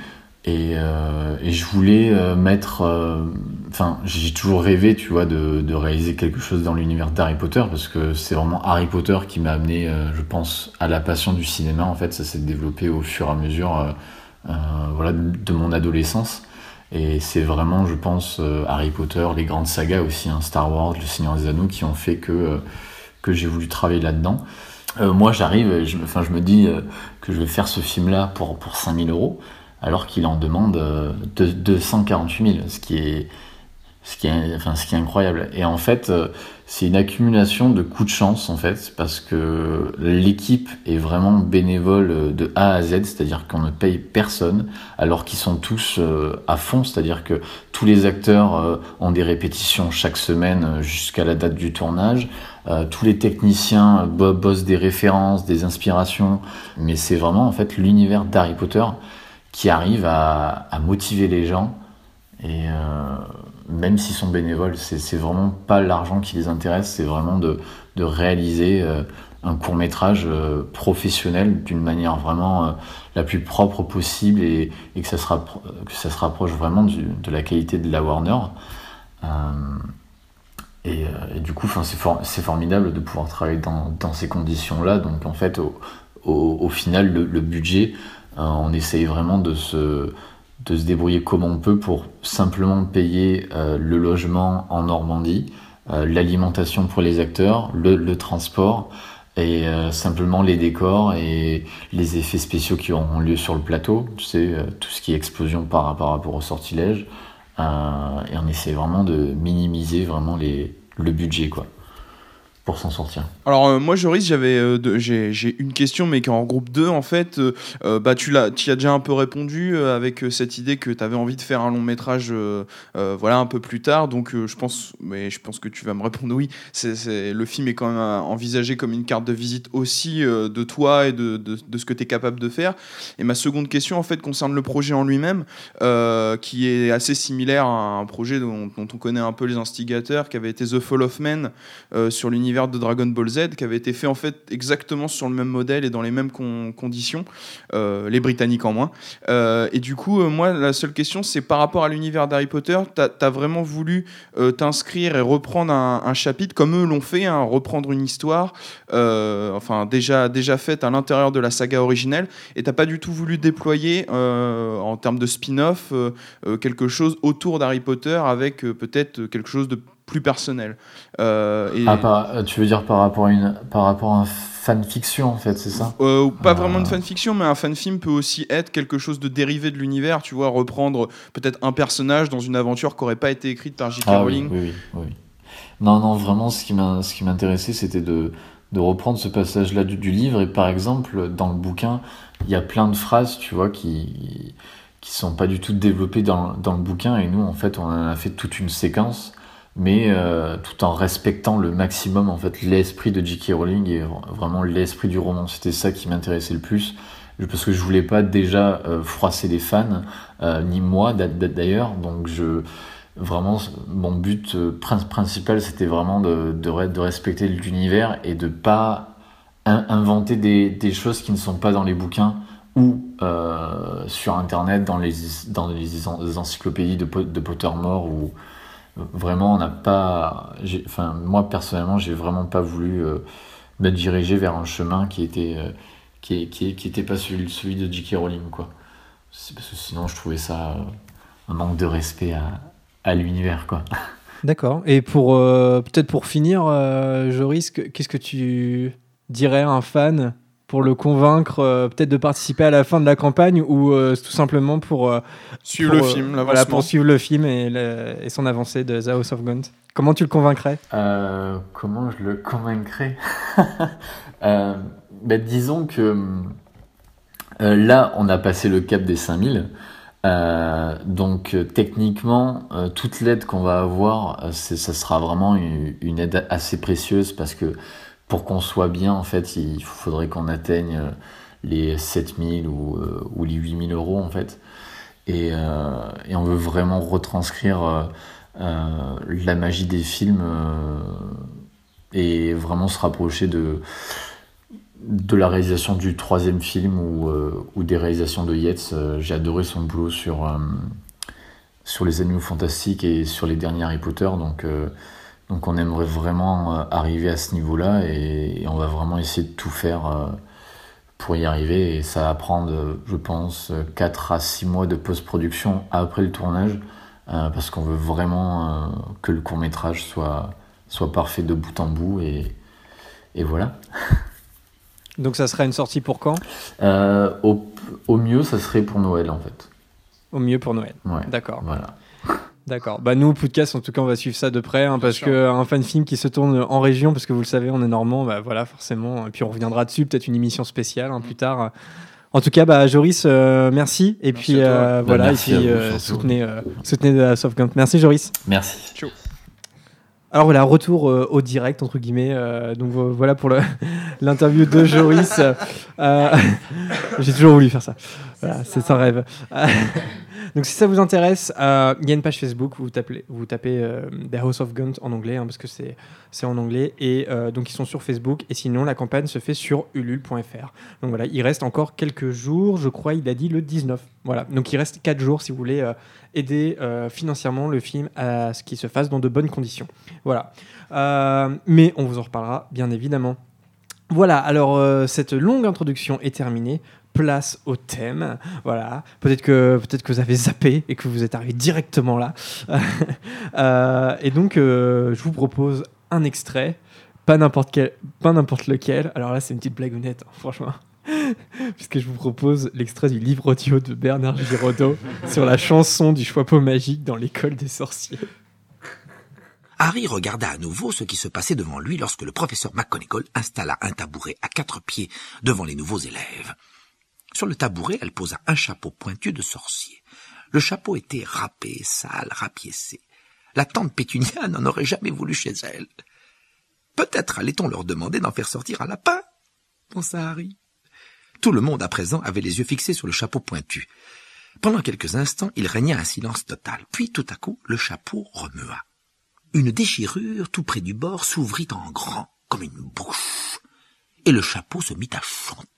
et, euh, et je voulais euh, mettre, euh, enfin j'ai toujours rêvé tu vois de, de réaliser quelque chose dans l'univers d'Harry Potter parce que c'est vraiment Harry Potter qui m'a amené, euh, je pense, à la passion du cinéma en fait ça s'est développé au fur et à mesure euh, voilà, de, mon adolescence. Et c'est vraiment, je pense, Harry Potter, les grandes sagas aussi, hein, Star Wars, Le Seigneur des Anneaux, qui ont fait que, que j'ai voulu travailler là-dedans. Moi, j'arrive, et je, enfin, je me dis que je vais faire ce film-là pour, pour 5000 euros, alors qu'il en demande euh, deux- 248 000, ce qui est, ce qui incroyable. Et en fait, euh, c'est une accumulation de coups de chance, en fait, parce que l'équipe est vraiment bénévole euh, de A à Z, c'est-à-dire qu'on ne paye personne, alors qu'ils sont tous euh, à fond, c'est-à-dire que tous les acteurs euh, ont des répétitions chaque semaine euh, jusqu'à la date du tournage. Euh, tous les techniciens euh, bo- bossent des références, des inspirations, mais c'est vraiment en fait l'univers d'Harry Potter qui arrive à, motiver les gens et euh, même s'ils sont bénévoles, c'est vraiment pas l'argent qui les intéresse, c'est vraiment de, réaliser euh, un court métrage professionnel d'une manière vraiment euh, la plus propre possible et, que, ça se que ça se rapproche vraiment de la qualité de la Warner. Euh, et, euh, du coup, c'est for- c'est formidable de pouvoir travailler dans, ces conditions-là. Donc en fait, au, final, le, budget, euh, on essaye vraiment de se, de se débrouiller comme on peut pour simplement payer euh, le logement en Normandie, euh, l'alimentation pour les acteurs, le, transport et euh, simplement les décors et les effets spéciaux qui auront lieu sur le plateau, tu sais, tout ce qui est explosion par, rapport au sortilège. Et on essaie vraiment de minimiser vraiment les, le budget quoi, pour s'en sortir. Alors euh, moi Joris j'avais euh, j'ai une question mais qui en groupe 2 en fait euh, euh, bah tu l'as as déjà un peu répondu avec cette idée que tu avais envie de faire un long métrage voilà un peu plus tard. Donc je pense mais je pense que tu vas me répondre oui. C'est le film est quand même envisagé comme une carte de visite aussi de toi et de, de, ce que tu es capable de faire. Et ma seconde question en fait concerne le projet en lui-même qui est assez similaire à un projet dont, dont on connaît un peu les instigateurs qui avait été The Fall of Man sur l'univers de Dragon Ball Z, qui avait été fait en fait exactement sur le même modèle et dans les mêmes con- conditions, euh, les Britanniques en moins. Euh, et du coup, euh, moi, la seule question, c'est par rapport à l'univers d'Harry Potter, t'as as vraiment voulu t'inscrire et reprendre un, chapitre comme eux l'ont fait, hein, reprendre une histoire, enfin déjà déjà faite à l'intérieur de la saga originelle, et t'as pas du tout voulu déployer en termes de spin-off quelque chose autour d'Harry Potter avec peut-être quelque chose de plus personnel. Euh, et- Ah, par- tu veux dire par rapport à, une, par rapport à un fanfiction en fait, c'est ça Euh, pas Ah. vraiment une fanfiction, mais un fanfilm peut aussi être quelque chose de dérivé de l'univers, tu vois, reprendre peut-être un personnage dans une aventure qui n'aurait pas été écrite par J.K. Ah Rowling. oui, oui, oui, oui. Non, non, vraiment, ce qui m'a- ce qui m'intéressait, c'était de, de reprendre ce passage-là du, du livre. Et par exemple, dans le bouquin, il y a plein de phrases, tu vois, qui qui sont pas du tout développées dans, dans le bouquin. Et nous, en fait, on a fait toute une séquence, mais euh, tout en respectant le maximum, en fait, l'esprit de J.K. Rowling et vraiment l'esprit du roman. C'était ça qui m'intéressait le plus. Parce que je voulais pas déjà euh, froisser les fans, euh, ni moi d'a- d'a- d'ailleurs. Donc je, vraiment mon but prin- principal c'était vraiment de, de, re- de respecter l'univers et de pas in- inventer des, choses qui ne sont pas dans les bouquins ou sur internet dans les, dans les en- les encyclopédies de, de Pottermore ou vraiment on n'a pas enfin moi personnellement j'ai vraiment pas voulu euh, me diriger vers un chemin qui était euh, qui, qui, qui était pas celui, celui de J.K. Rowling quoi c'est parce que sinon je trouvais ça euh, un manque de respect à, à l'univers quoi. D'accord. Et pour peut-être pour finir, Joris, que- qu'est-ce que tu dirais à un fan pour le convaincre euh, peut-être de participer à la fin de la campagne ou euh, tout simplement pour euh, Suivre pour, le euh, film, voilà, pour suivre le film et, le- et son avancée de The House of Gaunt. Comment tu le convaincrais? Euh, comment je le convaincrais? Euh, bah, disons que euh, là, on a passé le cap des 5000. Euh, donc euh, techniquement, euh, toute l'aide qu'on va avoir, euh, ça sera vraiment une, une aide assez précieuse parce que pour qu'on soit bien, en fait, il faudrait qu'on atteigne euh, les 7000 ou, euh, ou les 8000 euros, en fait. Et, euh, et on veut vraiment retranscrire la magie des films et vraiment se rapprocher de, de la réalisation du troisième film ou, des réalisations de Yates. J'ai adoré son boulot sur, sur les animaux fantastiques et sur les derniers Harry Potter. Donc, donc on aimerait vraiment euh, arriver à ce niveau-là et, et on va vraiment essayer de tout faire euh, pour y arriver. Et ça va prendre, euh, je pense, 4 à 6 mois de post-production après le tournage parce qu'on veut vraiment que le court-métrage soit, soit parfait de bout en bout. Et, et voilà. Donc ça sera une sortie pour quand? Euh, au, au mieux, ça serait pour Noël en fait. Au mieux pour Noël. Ouais. D'accord. Voilà. D'accord. Bah nous, podcast, en tout cas, on va suivre ça de près, hein, parce sûr. que un fan film qui se tourne en région, parce que vous le savez, on est normand, bah voilà, forcément. Et puis on reviendra dessus, peut-être une émission spéciale hein, plus tard. En tout cas, bah Joris, euh, merci. Et Merci puis euh, Bah, voilà, et merci à puis vous, euh, soutenez, euh, soutenez la Softgun. Merci Joris. Merci. Alors voilà, retour euh, au direct entre guillemets. euh, donc vo- voilà pour l'interview de Joris. Euh, J'ai toujours voulu faire ça. Voilà, c'est un rêve. Donc si ça vous intéresse, euh, il y a une page Facebook où vous tapez, euh, The House of Guns en anglais hein, parce que c'est en anglais et euh, donc ils sont sur Facebook et sinon la campagne se fait sur ulule.fr. Donc voilà, il reste encore quelques jours, je crois, il a dit le 19. Voilà, donc il reste 4 jours si vous voulez aider financièrement le film à ce qu'il se fasse dans de bonnes conditions. Voilà. Mais on vous en reparlera, bien évidemment. Voilà, alors cette longue introduction est terminée. Place au thème. Voilà. Peut-être que, peut que vous avez zappé et que vous êtes arrivé directement là. Euh, et donc, euh, je vous propose un extrait. Pas n'importe quel, pas n'importe lequel. Alors là, c'est une petite blagounette, hein, franchement. Puisque je vous propose l'extrait du livre audio de Bernard Giraudot sur la chanson du choix magique dans l'école des sorciers. Harry regarda à nouveau ce qui se passait devant lui lorsque le professeur McGonagall installa un tabouret à quatre pieds devant les nouveaux élèves. Sur le tabouret, elle posa un chapeau pointu de sorcier. Le chapeau était râpé, sale, rapiécé. La tante Pétunia n'en aurait jamais voulu chez elle. Peut-être allait-on leur demander d'en faire sortir un lapin pensa Harry. Tout le monde à présent avait les yeux fixés sur le chapeau pointu. Pendant quelques instants, il régna un silence total. Puis, tout à coup, le chapeau remua. Une déchirure tout près du bord s'ouvrit en grand, comme une bouche, et le chapeau se mit à chanter.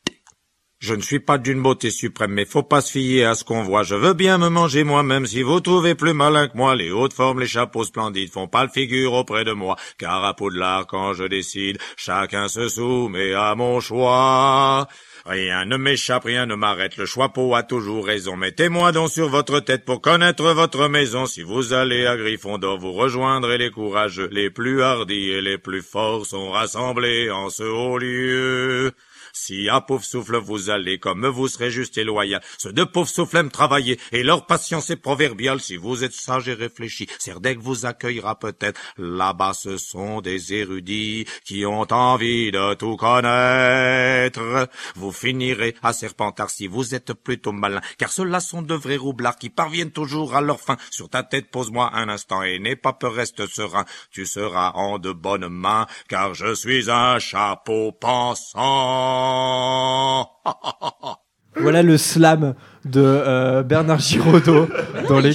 Je ne suis pas d'une beauté suprême, mais faut pas se fier à ce qu'on voit. Je veux bien me manger moi-même si vous trouvez plus malin que moi. Les hautes formes, les chapeaux splendides font pas le figure auprès de moi. Car à Poudlard, quand je décide, chacun se soumet à mon choix. Rien ne m'échappe, rien ne m'arrête, le choixpeau a toujours raison. Mettez-moi donc sur votre tête pour connaître votre maison. Si vous allez à Gryffondor, vous rejoindrez les courageux, les plus hardis et les plus forts sont rassemblés en ce haut lieu. Si à pauvre souffle vous allez, comme vous serez juste et loyal, ceux de pauvres souffle aiment travailler, et leur patience est proverbiale. Si vous êtes sage et réfléchi, Serdec vous accueillera peut-être. Là-bas, ce sont des érudits qui ont envie de tout connaître. Vous finirez à Serpentard si vous êtes plutôt malin, car ceux-là sont de vrais roublards qui parviennent toujours à leur fin. Sur ta tête, pose-moi un instant et n'aie pas peur, reste serein. Tu seras en de bonnes mains, car je suis un chapeau pensant. Voilà le slam de euh, Bernard Giraudot dans les.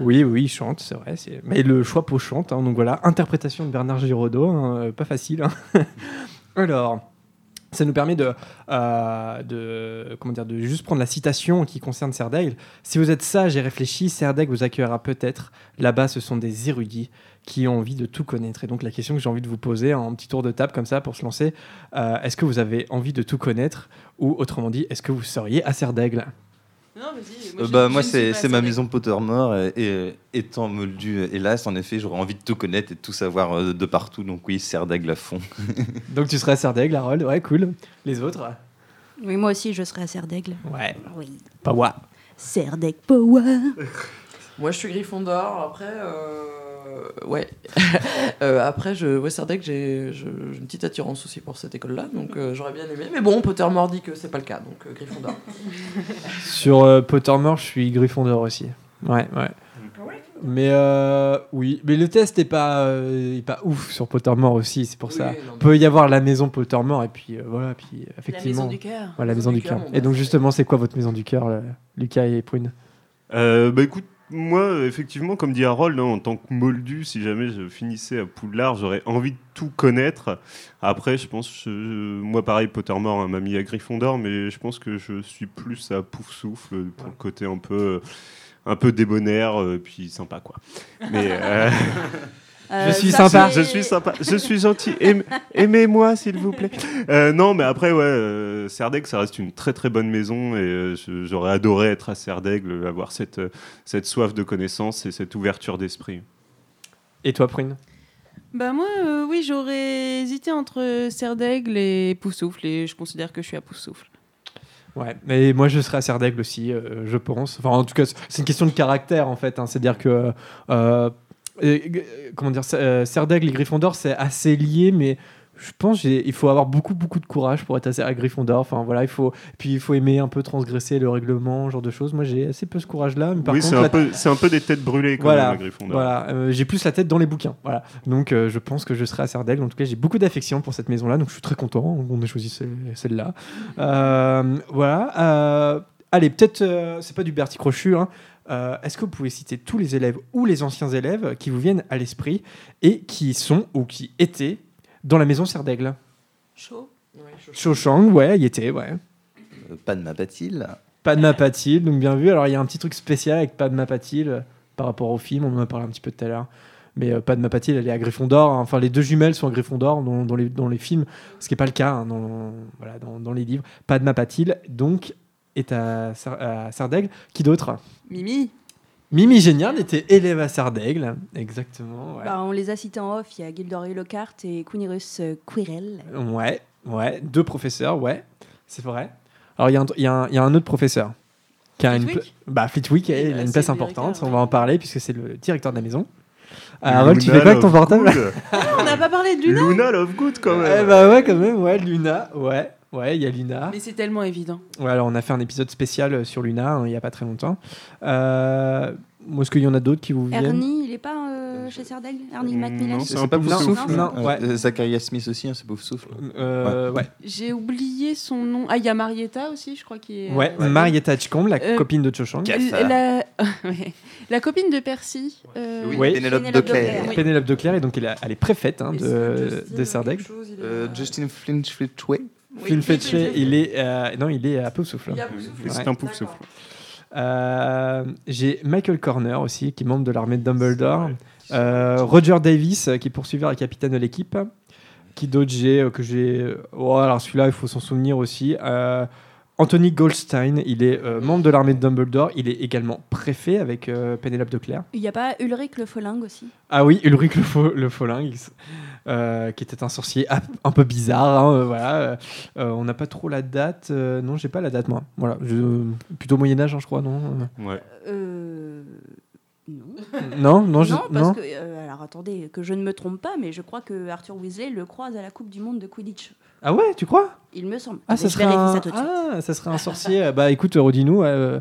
Oui, oui, il chante, c'est vrai. c'est- Mais le choix pour chante, hein, donc voilà, interprétation de Bernard Giraudot, hein, euh, pas facile. hein. Alors, ça nous permet de, euh, de, comment dire, de juste prendre la citation qui concerne Serdaigle. Si vous êtes sage et réfléchi, Serdaigle vous accueillera peut-être. Là-bas, ce sont des érudits qui ont envie de tout connaître. Et donc, la question que j'ai envie de vous poser en petit tour de table comme ça pour se lancer, euh, est-ce que vous avez envie de tout connaître? Ou autrement dit, est-ce que vous seriez à Serdaigle Non, vas-y. Euh, bah, moi, c'est ma maison Pottermore. Et, et étant moldu, euh, hélas, en effet, j'aurais envie de tout connaître et de tout savoir euh, de partout. Donc, oui, Serdaigle à fond. Donc, tu serais à Serdaigle, Harold? Ouais, cool. Les autres? Oui, moi aussi, je serais à Serdaigle. Ouais. Oui. Pas moi. Serdaigle Power. Moi, je suis Gryffondor. Après, euh, ouais. Euh, après, je, ouais, Serdaigle, j'ai je- j'ai une petite attirance aussi pour cette école-là, donc euh, j'aurais bien aimé. Mais bon, Pottermore dit que c'est pas le cas, donc euh, Gryffondor. Sur euh, Pottermore, je suis Gryffondor aussi. Ouais, ouais. Mais euh, oui, mais le test est pas, euh, est pas ouf sur Pottermore aussi, c'est pour Oui, ça. non, mais- Peut y avoir la maison Pottermore et puis euh, voilà, puis euh, effectivement. maison du cœur. Ouais, la maison du cœur. Et donc justement, c'est quoi votre maison du cœur, euh, Lucas et Prune? Euh, bah écoute, moi, euh, effectivement, comme dit Harold, hein, en tant que moldu, si jamais je finissais à Poudlard, j'aurais envie de tout connaître. Après, je pense, euh, moi pareil, Pottermore hein, m'a mis à Gryffondor, mais je pense que je suis plus à Poufsouffle pour le côté un peu, un peu débonnaire, euh, puis sympa quoi. Mais euh, Euh, Je suis sympa. je suis sympa, je suis gentil. Aim- Aimez-moi, s'il vous plaît. Euh, non, mais après, ouais, euh, Serdaigle, ça reste une très très bonne maison et euh, j'aurais adoré être à Serdaigle, avoir cette, euh, cette soif de connaissance et cette ouverture d'esprit. Et toi, Prune? Bah moi, euh, oui, j'aurais hésité entre Serdaigle et Poufsouffle, et je considère que je suis à Poufsouffle. Ouais, mais moi je serais à Serdaigle aussi, euh, je pense. Enfin, en tout cas, c'est une question de caractère en fait. hein. C'est-à-dire que. euh, euh, comment dire euh, Serdaigle et Gryffondor, c'est assez lié, mais je pense qu'il faut avoir beaucoup, beaucoup de courage pour être assez à Gryffondor. Enfin, voilà, il faut. Puis il faut aimer un peu transgresser le règlement, ce genre de choses. Moi j'ai assez peu ce courage-là. Mais par oui, c'est un, peu- un peu des têtes brûlées quand voilà, même à Gryffondor. voilà. Euh, j'ai plus la tête dans les bouquins. Voilà. Donc euh, je pense que je serai à Serdaigle. En tout cas, j'ai beaucoup d'affection pour cette maison-là. Donc je suis très content qu'on ait choisi ce- celle-là. Euh, voilà. Euh, allez, peut-être, euh, c'est pas du Bertie Crochu. hein. Euh, Est-ce que vous pouvez citer tous les élèves ou les anciens élèves qui vous viennent à l'esprit et qui sont ou qui étaient dans la maison Serdaigle Chaud Chang, ouais, y était, ouais. Euh, Padma Patil. Padma Patil, donc bien vu. Alors il y a un petit truc spécial avec Padma Patil euh, par rapport au film, on en a parlé un petit peu tout à l'heure. Mais euh, Padma Patil, elle est à Gryffondor. hein. Enfin, les deux jumelles sont à Gryffondor dans, dans les, dans les films, ce qui n'est pas le cas hein, dans, voilà, dans, dans les livres. Padma Patil, donc, est à, à Sardaigle. Qui d'autre? Mimi Mimi Génial était élève à Sardaigle, exactement. Ouais. Bah, on les a cités en off, il y a Gilderoy Lockhart et Quirrus euh, Quirrell. Ouais, ouais, deux professeurs, ouais, c'est vrai. Alors, il y, a un- y y a autre professeur qui a une, bah, Flitwick, Oui, il bah, a une c'est place importante, directeur, on va en parler puisque c'est le directeur de la maison. Ah, Harold, tu Luna fais quoi avec ton portable On n'a pas parlé de Luna Luna Lovegood quand Eh même. bah ouais, quand même, ouais, Luna, ouais, ouais, il y a Luna. Mais c'est tellement évident. Ouais, alors on a fait un épisode spécial sur Luna hein, il y a pas très longtemps. Euh, Est-ce qu'il y en a d'autres qui vous viennent? Ernie, il est pas euh, chez Serdaigle? Ernie Mm, Macmillan non, c'est un pas peu Poufsouffle Non, Euh, ouais. euh, Zacharias Smith aussi, hein, c'est Poufsouffle. Euh, ouais. J'ai oublié son nom. Ah, il y a Marietta aussi, je crois, qui est. Ouais, euh, Marietta Tchcombe, la Euh, copine de Cho Chang. L- La... la copine de Percy. euh, Oui, Oui. Pénélope Pénélope de Claire. Declercq. Oui. Pénélope de Claire, et donc elle, est- elle est préfète hein, de, Justin de Euh. Justin Flinch Flitway. Oui, Fletcher, oui, il est, euh, non, il est à a Poufsouffle. C'est Ouais. un Poufsouffle. Euh, J'ai Michael Corner aussi, qui est membre de l'armée de Dumbledore. Euh, Roger Davis, euh, qui est poursuiveur et capitaine de l'équipe. Qui d'autre j'ai euh, que j'ai. Oh, alors celui-là, il faut s'en souvenir aussi. Anthony Goldstein, il est euh, membre de l'armée de Dumbledore. Il est également préfet avec euh, Pénélope de Claire. Il n'y a pas Ulrich le Folingue aussi? Ah oui, Ulrich le, Fo- le Folingue, euh, qui était un sorcier un peu bizarre. hein, euh, voilà. On n'a pas trop la date. euh, non, j'ai pas la date, moi. Voilà, je- plutôt Moyen Âge, hein, je crois, non Ouais. Euh, Non. Non, non, je- non, parce non. que. euh, alors attendez, que je ne me trompe pas, mais je crois que Arthur Weasley le croise à la Coupe du Monde de Quidditch. Ah ouais, tu crois? Il me semble. Ah, ça serait, un... ça ah, ça serait un sorcier. bah écoute, redis-nous. euh,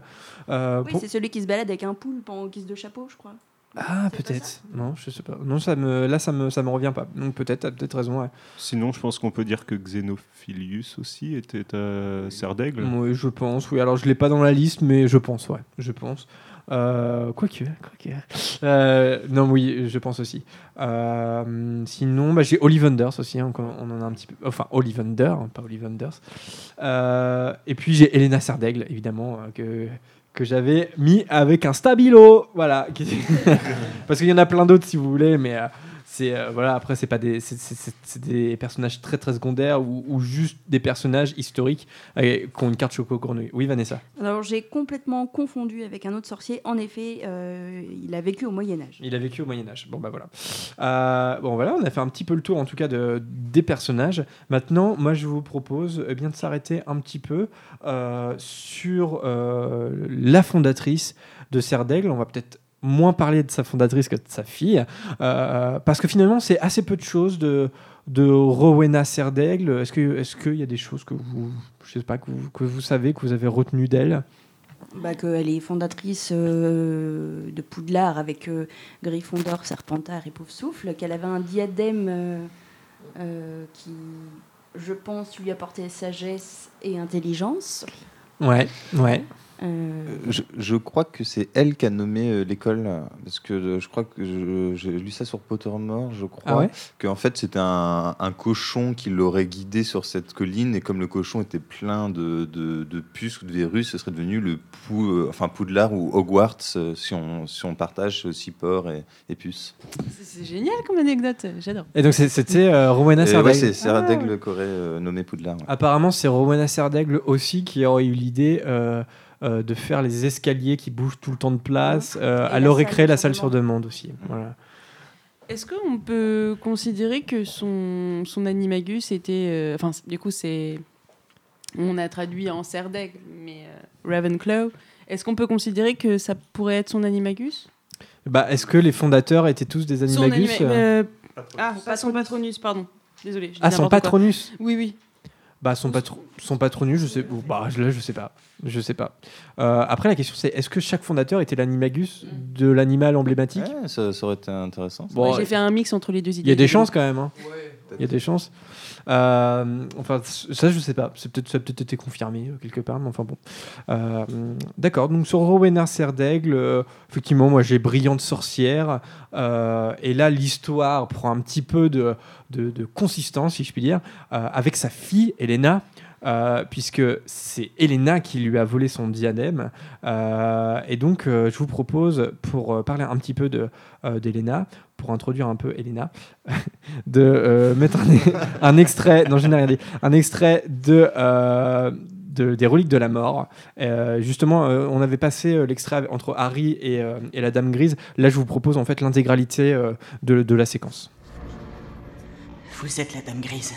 euh, Oui, pour- c'est celui qui se balade avec un poule en guise de chapeau, je crois. Ah, peut-être. Non, je sais pas. Non, ça me... là, ça me, ça me revient pas. Donc peut-être, t'as peut-être raison. Ouais. Sinon, je pense qu'on peut dire que Xenophilius aussi était à Serdaigle. Oui, je pense. Oui, alors je l'ai pas dans la liste, mais je pense, ouais. Je pense. Euh, Quoique, quoique. Euh, non, oui, je pense aussi. Euh, sinon, bah, j'ai Ollivanders aussi. hein, on en a un petit peu. Enfin, Ollivander, hein, pas Ollivanders. Euh, et puis j'ai Elena Sardaigle, évidemment, que que j'avais mis avec un stabilo, voilà. Parce qu'il y en a plein d'autres si vous voulez, mais c'est euh, voilà. Après, c'est pas des, c'est- des personnages très très secondaires ou, ou juste des personnages historiques euh, qui ont une carte choco grenouille. Oui, Vanessa. Alors j'ai complètement confondu avec un autre sorcier. En effet, euh, il a vécu au Moyen Âge. Il a vécu au Moyen Âge. Bon bah voilà. Euh, bon voilà, on a fait un petit peu le tour en tout cas de, des personnages. Maintenant, moi je vous propose eh bien de s'arrêter un petit peu sur la fondatrice de Serdaigle. On va peut-être moins parler de sa fondatrice que de sa fille, euh, parce que finalement, c'est assez peu de choses de, de Rowena Serdaigle. Est-ce qu'il est qu'il y a des choses que vous, je sais pas, que vous, que vous savez, que vous avez retenues d'elle? Bah, qu'elle est fondatrice euh, de Poudlard avec euh, Gryffondor, Serpentard et Poufsouffle, qu'elle avait un diadème euh, qui, je pense, lui apportait sagesse et intelligence. Ouais, ouais. Euh, Je, je crois que c'est elle qui a nommé euh, l'école, parce que euh, je crois que j'ai lu ça sur Pottermore, je crois, Ah ouais qu'en fait c'était un, un cochon qui l'aurait guidé sur cette colline, et comme le cochon était plein de, de, de puces ou de virus, ce serait devenu le pou, euh, enfin Poudlard ou Hogwarts euh, si on, si on partage aussi porc et, et puces. C'est génial comme anecdote, j'adore. Et donc c'était euh, Rowena Et ouais, Serdaigle. c'est Sarah Daigle qui aurait euh, nommé Poudlard. ouais. Apparemment, c'est Rowena Serdaigle aussi qui aurait eu l'idée euh, euh, de faire les escaliers qui bougent tout le temps de place. Euh, Et elle la aurait salle créé la sur salle sur demande. aussi. Voilà. Est-ce qu'on peut considérer que son, son animagus était. euh, Enfin, du coup, c'est. On a traduit en Serdaigle, mais euh, Ravenclaw. Est-ce qu'on peut considérer que ça pourrait être son animagus? Bah, Est-ce que les fondateurs étaient tous des Son animagus anima- Ah, pas son patronus, pardon. Désolé. Ah, son quoi. patronus? Oui, oui. Bah, son, patro- son patronus, je sais, ou bah, je, là, je sais pas. Je sais pas. Euh, après, la question, c'est est-ce que chaque fondateur était l'animagus de l'animal emblématique? Ouais, ça, ça aurait été intéressant. Bon, Ouais, J'ai fait un mix entre les deux idées. Il y a des chances quand même. hein. Ouais. Il y a des chances. Euh, enfin, ça, je sais pas. C'est peut-être, ça a peut-être été confirmé euh, quelque part, mais enfin bon. Euh, D'accord. Donc sur Rowena Serdaigle, effectivement, moi j'ai brillante sorcière. et là, l'histoire prend un petit peu de, de, consistance, si je puis dire, avec sa fille Elena. puisque c'est Elena qui lui a volé son diadème. Et donc, je vous propose, pour parler un petit peu de, d'Elena, pour introduire un peu Elena, de euh, mettre un, un extrait, non je n'ai rien dit, un extrait de, euh, de- des reliques de la mort. Euh, justement, euh, on avait passé euh, l'extrait entre Harry et, euh, et la Dame Grise. Là, je vous propose en fait l'intégralité euh, de, de la séquence. Vous êtes la Dame Grise.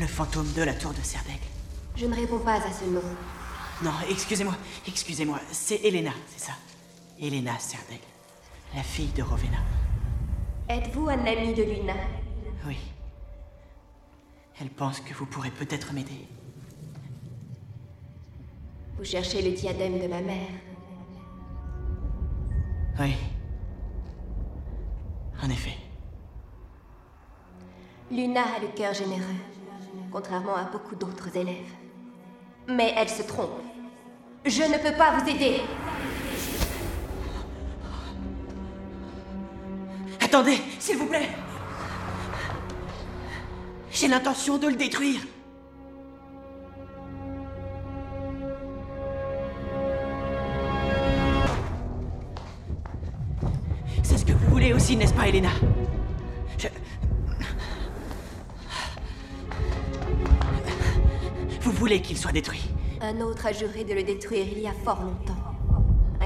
Le fantôme de la tour de Serdaigle. Je ne réponds pas à ce nom. Non, excusez-moi, excusez-moi. C'est Elena, c'est ça. Elena Serdaigle. La fille de Rowena. Êtes-vous un ami de Luna? Oui. Elle pense que vous pourrez peut-être m'aider. Vous cherchez le diadème de ma mère. Oui. En effet. Luna a le cœur généreux, contrairement à beaucoup d'autres élèves. Mais elle se trompe. Je ne peux pas vous aider. Attendez, s'il vous plaît. J'ai l'intention de le détruire. C'est ce que vous voulez aussi, n'est-ce pas, Elena? Vous voulez qu'il soit détruit Un autre a juré de le détruire il y a fort longtemps.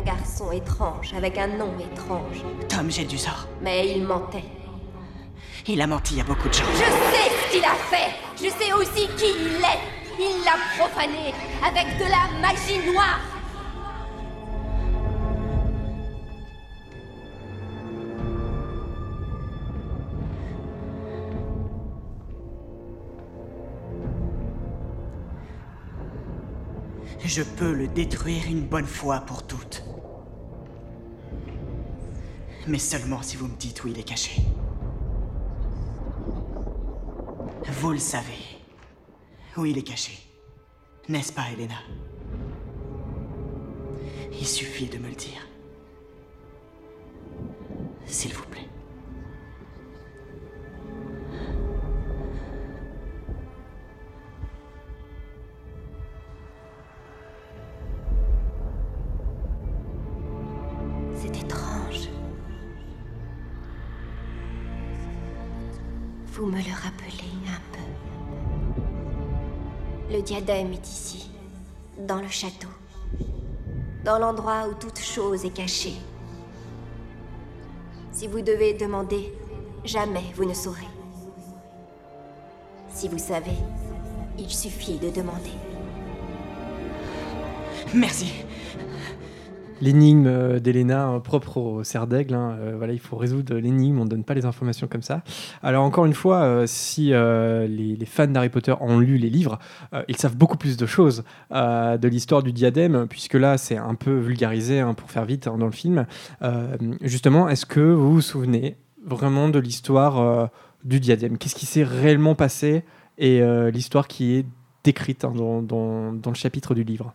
Un garçon étrange, avec un nom étrange. Tom, j'ai du sort. Mais il mentait. Il a menti à beaucoup de gens. Je sais ce qu'il a fait Je sais aussi qui il est Il l'a profané avec de la magie noire Je peux le détruire une bonne fois pour toutes. Mais seulement si vous me dites où il est caché. Vous le savez. Où il est caché. N'est-ce pas, Elena? Il suffit de me le dire. S'il vous plaît. Diadème est ici, dans le château, dans l'endroit où toute chose est cachée. Si vous devez demander, jamais vous ne saurez. Si vous savez, il suffit de demander. Merci. L'énigme euh, d'Elena euh, propre au cerf d'aigle. hein. Euh, voilà, il faut résoudre l'énigme, on ne donne pas les informations comme ça. Alors encore une fois, si les, fans d'Harry Potter ont lu les livres, ils savent beaucoup plus de choses de l'histoire du diadème, puisque là c'est un peu vulgarisé hein, pour faire vite hein, dans le film. Justement, est-ce que vous vous souvenez vraiment de l'histoire du diadème? Qu'est-ce qui s'est réellement passé et l'histoire qui est décrite dans le chapitre du livre?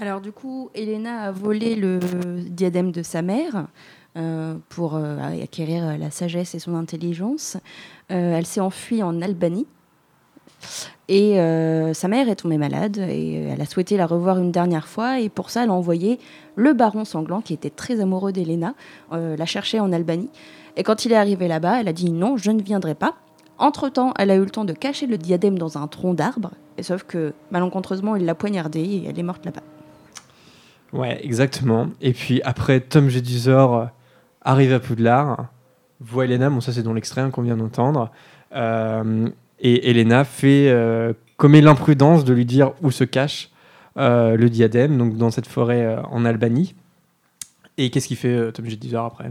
Alors du coup, Elena a volé le diadème de sa mère euh, pour euh, acquérir la sagesse et son intelligence. Euh, elle s'est enfuie en Albanie. Et sa mère est tombée malade et elle a souhaité la revoir une dernière fois. Et pour ça elle a envoyé le baron sanglant qui était très amoureux d'Elena la chercher en Albanie. Et quand il est arrivé là-bas elle a dit non je ne viendrai pas. Entre-temps elle a eu le temps de cacher le diadème dans un tronc d'arbre. Sauf que malencontreusement il l'a poignardée et elle est morte là-bas Ouais, exactement. Et puis après, Tom Jedusor euh, arrive à Poudlard, voit Elena, bon ça c'est dans l'extrait hein, qu'on vient d'entendre, euh, et Elena fait, euh, commet l'imprudence de lui dire où se cache euh, le diadème, donc dans cette forêt euh, en Albanie. Et qu'est-ce qu'il fait euh, Tom Jedusor après?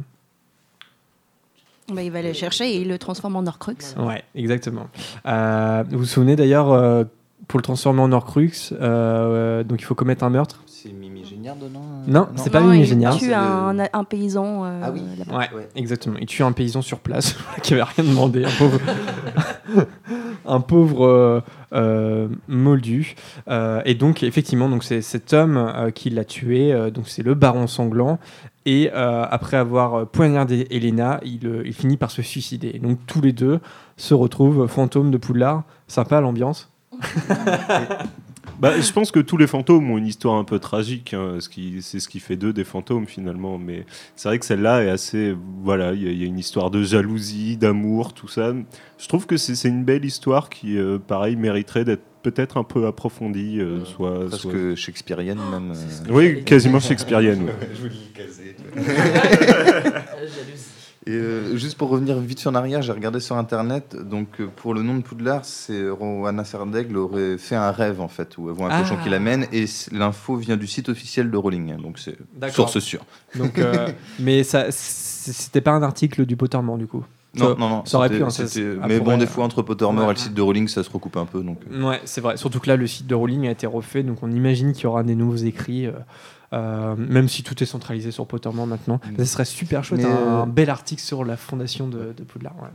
Bah, il va le chercher et il le transforme en Horcrux Ouais, exactement. Euh, vous vous souvenez d'ailleurs, euh, pour le transformer en Horcrux, euh, donc il faut commettre un meurtre? C'est Mimi Dedans Non, c'est pas Non, Mimi il tue un, un paysan euh, Ah oui. là-bas. Ouais, exactement. Il tue un paysan sur place qui avait rien demandé, un pauvre, un pauvre euh, euh, moldu. Euh, et donc effectivement, donc c'est cet homme euh, qui l'a tué. euh, donc c'est le Baron sanglant. Et euh, après avoir euh, poignardé Elena, il, euh, il finit par se suicider. Et donc tous les deux se retrouvent fantômes de Poudlard. Sympa l'ambiance. Bah, je pense que tous les fantômes ont une histoire un peu tragique. hein, ce qui- c'est ce qui fait d'eux des fantômes finalement. Mais c'est vrai que celle-là est assez. Voilà, il y, a- il y a une histoire de jalousie, d'amour, tout ça. Je trouve que c'est c'est une belle histoire qui, euh, pareil, mériterait d'être peut-être un peu approfondie. euh, soit, Parce soit- que shakespearienne même. euh. Oui, quasiment shakespearienne. ouais. Je vous lis casé. Et euh, juste pour revenir vite sur en arrière, j'ai regardé sur internet. Donc euh, pour le nom de Poudlard, c'est Rowana Serdaigle aurait fait un rêve en fait où elle voit un Ah. cochon qui l'amène et l'info vient du site officiel de Rowling. hein, Donc c'est source sûre. Donc, euh, mais ça, c'était pas un article du Pottermore du coup? Non, non, non. Ça aurait pu. hein, ça- mais bon, des fois entre Pottermore Ouais. et le site de Rowling, ça se recoupe un peu. Donc. Ouais, c'est vrai. Surtout que là, le site de Rowling a été refait, donc on imagine qu'il y aura des nouveaux écrits, euh, même si tout est centralisé sur Pottermore maintenant. Mm. Ça serait super chouette, un, euh, bel article sur la fondation de, de Poudlard. ouais.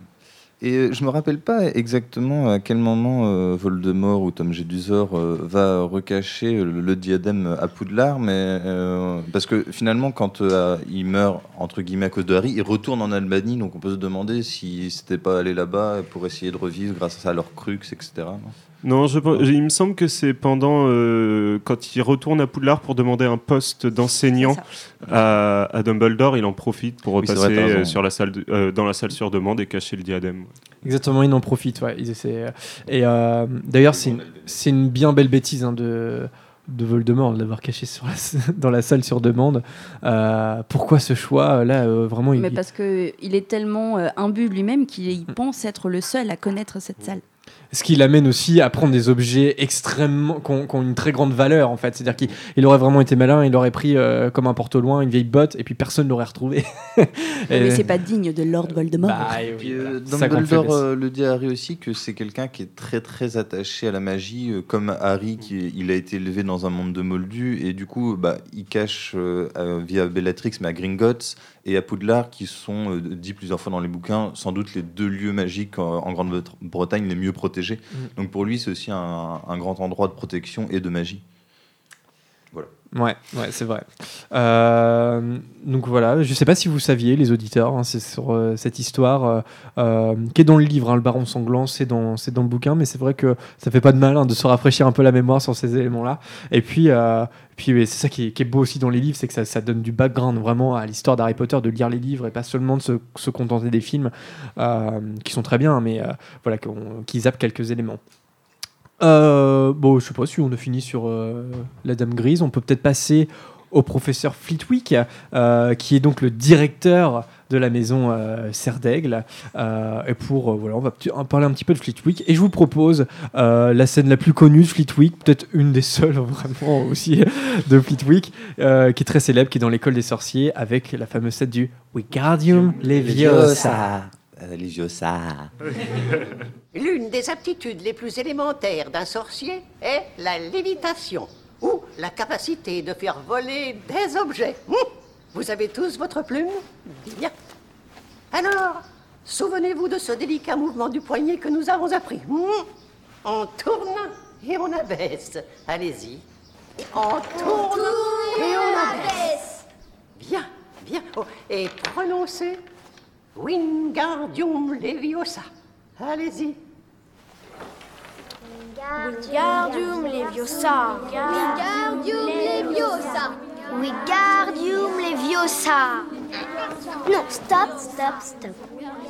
Et euh, je me rappelle pas exactement à quel moment euh, Voldemort ou Tom Jedusor va recacher le, le diadème à Poudlard, mais parce que finalement, quand il meurt entre guillemets à cause de Harry, il retourne en Albanie, donc on peut se demander si c'était pas allé là-bas pour essayer de revivre grâce à leur crux, etc. non? Non, je, il me semble que c'est pendant euh, quand il retourne à Poudlard pour demander un poste d'enseignant à, à Dumbledore, il en profite pour Oui, c'est repasser vrai, euh, sur la salle de- euh, dans la salle sur demande et cacher le diadème. Exactement, ils en profitent. Ouais. Ils essaient, et euh, d'ailleurs, c'est une, bien belle bêtise hein, de, de Voldemort de l'avoir caché sur la, dans la salle sur demande. Euh, pourquoi ce choix Là, euh, vraiment, il, Mais parce qu'il est tellement euh, imbu de lui-même qu'il il pense être le seul à connaître cette salle. Ce qui l'amène aussi à prendre des objets extrêmement qui ont, qui ont une très grande valeur en fait. C'est-à-dire qu'il il aurait vraiment été malin, il aurait pris euh, comme un porte au loin une vieille botte et puis personne l'aurait retrouvé. Mais c'est pas digne de Lord Voldemort. Bah, oui, Puis, euh, Dumbledore euh, le dit à Harry aussi que c'est quelqu'un qui est très très attaché à la magie, euh, comme Harry qui il a été élevé dans un monde de moldus et du coup bah, il cache euh, euh, via Bellatrix mais à Gringotts et à Poudlard qui sont euh, dit plusieurs fois dans les bouquins sans doute les deux lieux magiques en, en Grande-Bretagne les mieux protégés. Mm. Donc pour lui c'est aussi un, un grand endroit de protection et de magie. Ouais, ouais, c'est vrai. Euh, donc voilà, je sais pas si vous saviez, les auditeurs, hein, c'est sur euh, cette histoire euh, qui est dans le livre, hein, le Baron sanglant, c'est dans, c'est dans le bouquin, mais c'est vrai que ça fait pas de mal hein, de se rafraîchir un peu la mémoire sur ces éléments-là. Et puis, puis c'est ça qui est, qui est beau aussi dans les livres, c'est que ça, ça donne du background vraiment à l'histoire d'Harry Potter, de lire les livres et pas seulement de se, se contenter des films, qui sont très bien, mais voilà, qu'on- qui zappent quelques éléments. Euh, bon, je sais pas si on a fini sur euh, la Dame Grise. On peut peut-être passer au professeur Flitwick, euh, qui est donc le directeur de la maison Serre d'Aigle. Euh, et pour, voilà, on va en parler un petit peu de Fleetwick. Et je vous propose la scène la plus connue de Fleetwick, peut-être une des seules vraiment aussi de Fleetwick, euh, qui est très célèbre, qui est dans l'école des sorciers, avec la fameuse scène du Wingardium Leviosa. Leviosa. L'une des aptitudes les plus élémentaires d'un sorcier est la lévitation, ou la capacité de faire voler des objets. Hum Vous avez tous votre plume? Bien. Alors, souvenez-vous de ce délicat mouvement du poignet que nous avons appris. Hum On tourne et on abaisse. Allez-y. On tourne et on abaisse. Bien, bien. Oh, et prononcez Wingardium Leviosa. Allez-y. Wingardium Leviosa. Wingardium Leviosa. Wingardium Leviosa. Non, stop, stop, stop.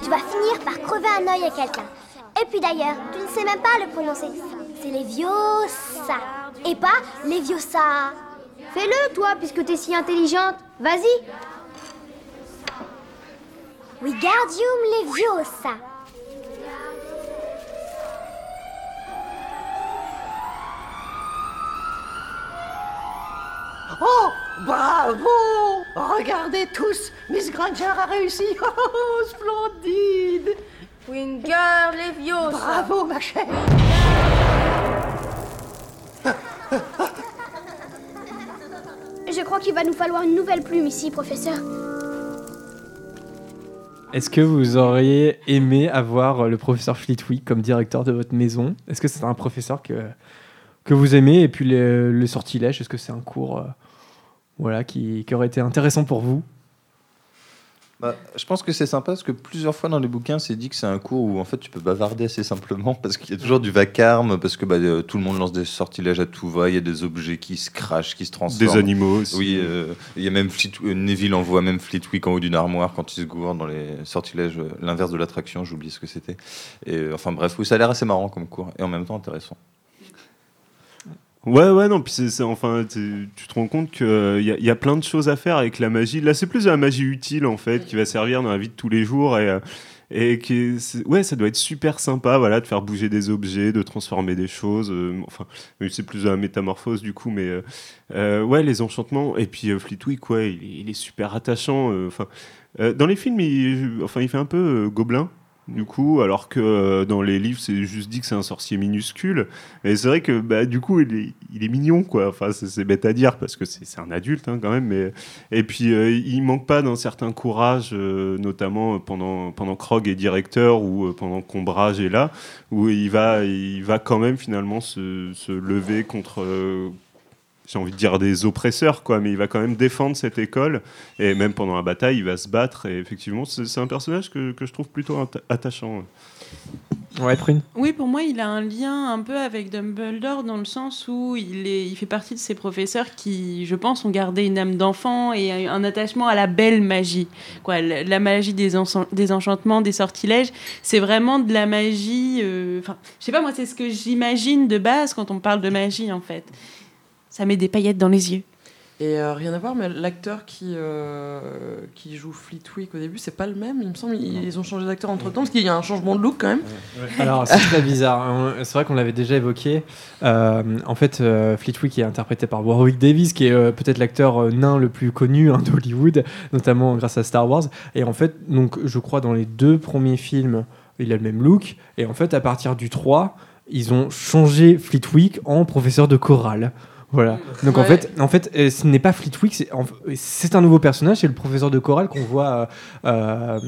Tu vas finir par crever un œil à quelqu'un. Et puis d'ailleurs, tu ne sais même pas le prononcer. C'est Leviosa. Et pas Leviosa. Fais-le, toi, puisque t'es si intelligente. Vas-y. Wingardium Leviosa. Oh, bravo Regardez tous, Miss Granger a réussi. Oh, splendide Wingar Leviosa. Bravo, ma chère. Je crois qu'il va nous falloir une nouvelle plume ici, professeur. Est-ce que vous auriez aimé avoir le professeur Fleetwick comme directeur de votre maison? Est-ce que c'est un professeur que, vous aimez Et puis le, sortilège, est-ce que c'est un cours euh, voilà, qui aurait été intéressant pour vous? Bah, je pense que c'est sympa parce que plusieurs fois dans les bouquins, c'est dit que c'est un cours où en fait tu peux bavarder assez simplement parce qu'il y a toujours du vacarme, parce que bah, euh, tout le monde lance des sortilèges à tout va, il y a des objets qui se crachent, qui se transforment. Des animaux aussi. Oui, euh, il y a même Fleet- euh, Neville envoie même Fleetwick en haut d'une armoire quand il se gourde dans les sortilèges, l'inverse de l'attraction, j'oublie ce que c'était. Et enfin bref, oui, ça a l'air assez marrant comme cours et en même temps intéressant. Ouais, ouais, non, puis c'est, enfin, tu te rends compte qu'il y, a- y a plein de choses à faire avec la magie. Là, c'est plus de la magie utile, en fait, qui va servir dans la vie de tous les jours. Et, euh, et qui ouais, ça doit être super sympa, voilà, de faire bouger des objets, de transformer des choses. euh, enfin, c'est plus de la métamorphose, du coup, mais euh, euh, ouais, les enchantements. Et puis euh, Fleetwick, ouais, il, il est super attachant. euh, Enfin, euh, dans les films, il, enfin, il fait un peu euh, gobelin. Du coup, alors que euh, dans les livres, c'est juste dit que c'est un sorcier minuscule. Et c'est vrai que bah, du coup, il est, mignon, quoi. Enfin, c'est, bête à dire parce que c'est, un adulte hein, quand même. Mais... Et puis, euh, il manque pas d'un certain courage, euh, notamment pendant, pendant Krog est directeur ou euh, pendant qu'Ombrage est là, où il va, il va quand même finalement se lever contre. Euh, j'ai envie de dire des oppresseurs, quoi, mais il va quand même défendre cette école, et même pendant la bataille, il va se battre, et effectivement, c'est, un personnage que, que je trouve plutôt atta- attachant. Ouais, Prune Oui, pour moi, il a un lien un peu avec Dumbledore dans le sens où il, est, il fait partie de ces professeurs qui, je pense, ont gardé une âme d'enfant et un attachement à la belle magie. Quoi, la, la magie des, des enchantements, des sortilèges, c'est vraiment de la magie. euh, Enfin, je sais pas, moi, c'est ce que j'imagine de base quand on parle de magie, en fait. Ça met des paillettes dans les yeux. Et euh, rien à voir, mais l'acteur qui, euh, qui joue Fleetwick au début, c'est pas le même, il me semble. Ils, ils ont changé d'acteur entre temps, parce qu'il y a un changement de look quand même. Alors, c'est très bizarre. hein. C'est vrai qu'on l'avait déjà évoqué. Euh, en fait, euh, Fleetwick est interprété par Warwick Davis, qui est euh, peut-être l'acteur euh, nain le plus connu hein, d'Hollywood, notamment grâce à Star Wars. Et en fait, donc, je crois dans les deux premiers films, il a le même look. Et en fait, à partir du 3, ils ont changé Fleetwick en professeur de chorale. Voilà. Donc en fait, en fait, euh, ce n'est pas Fleetwick, c'est un nouveau personnage, c'est le professeur de chorale qu'on voit euh, euh,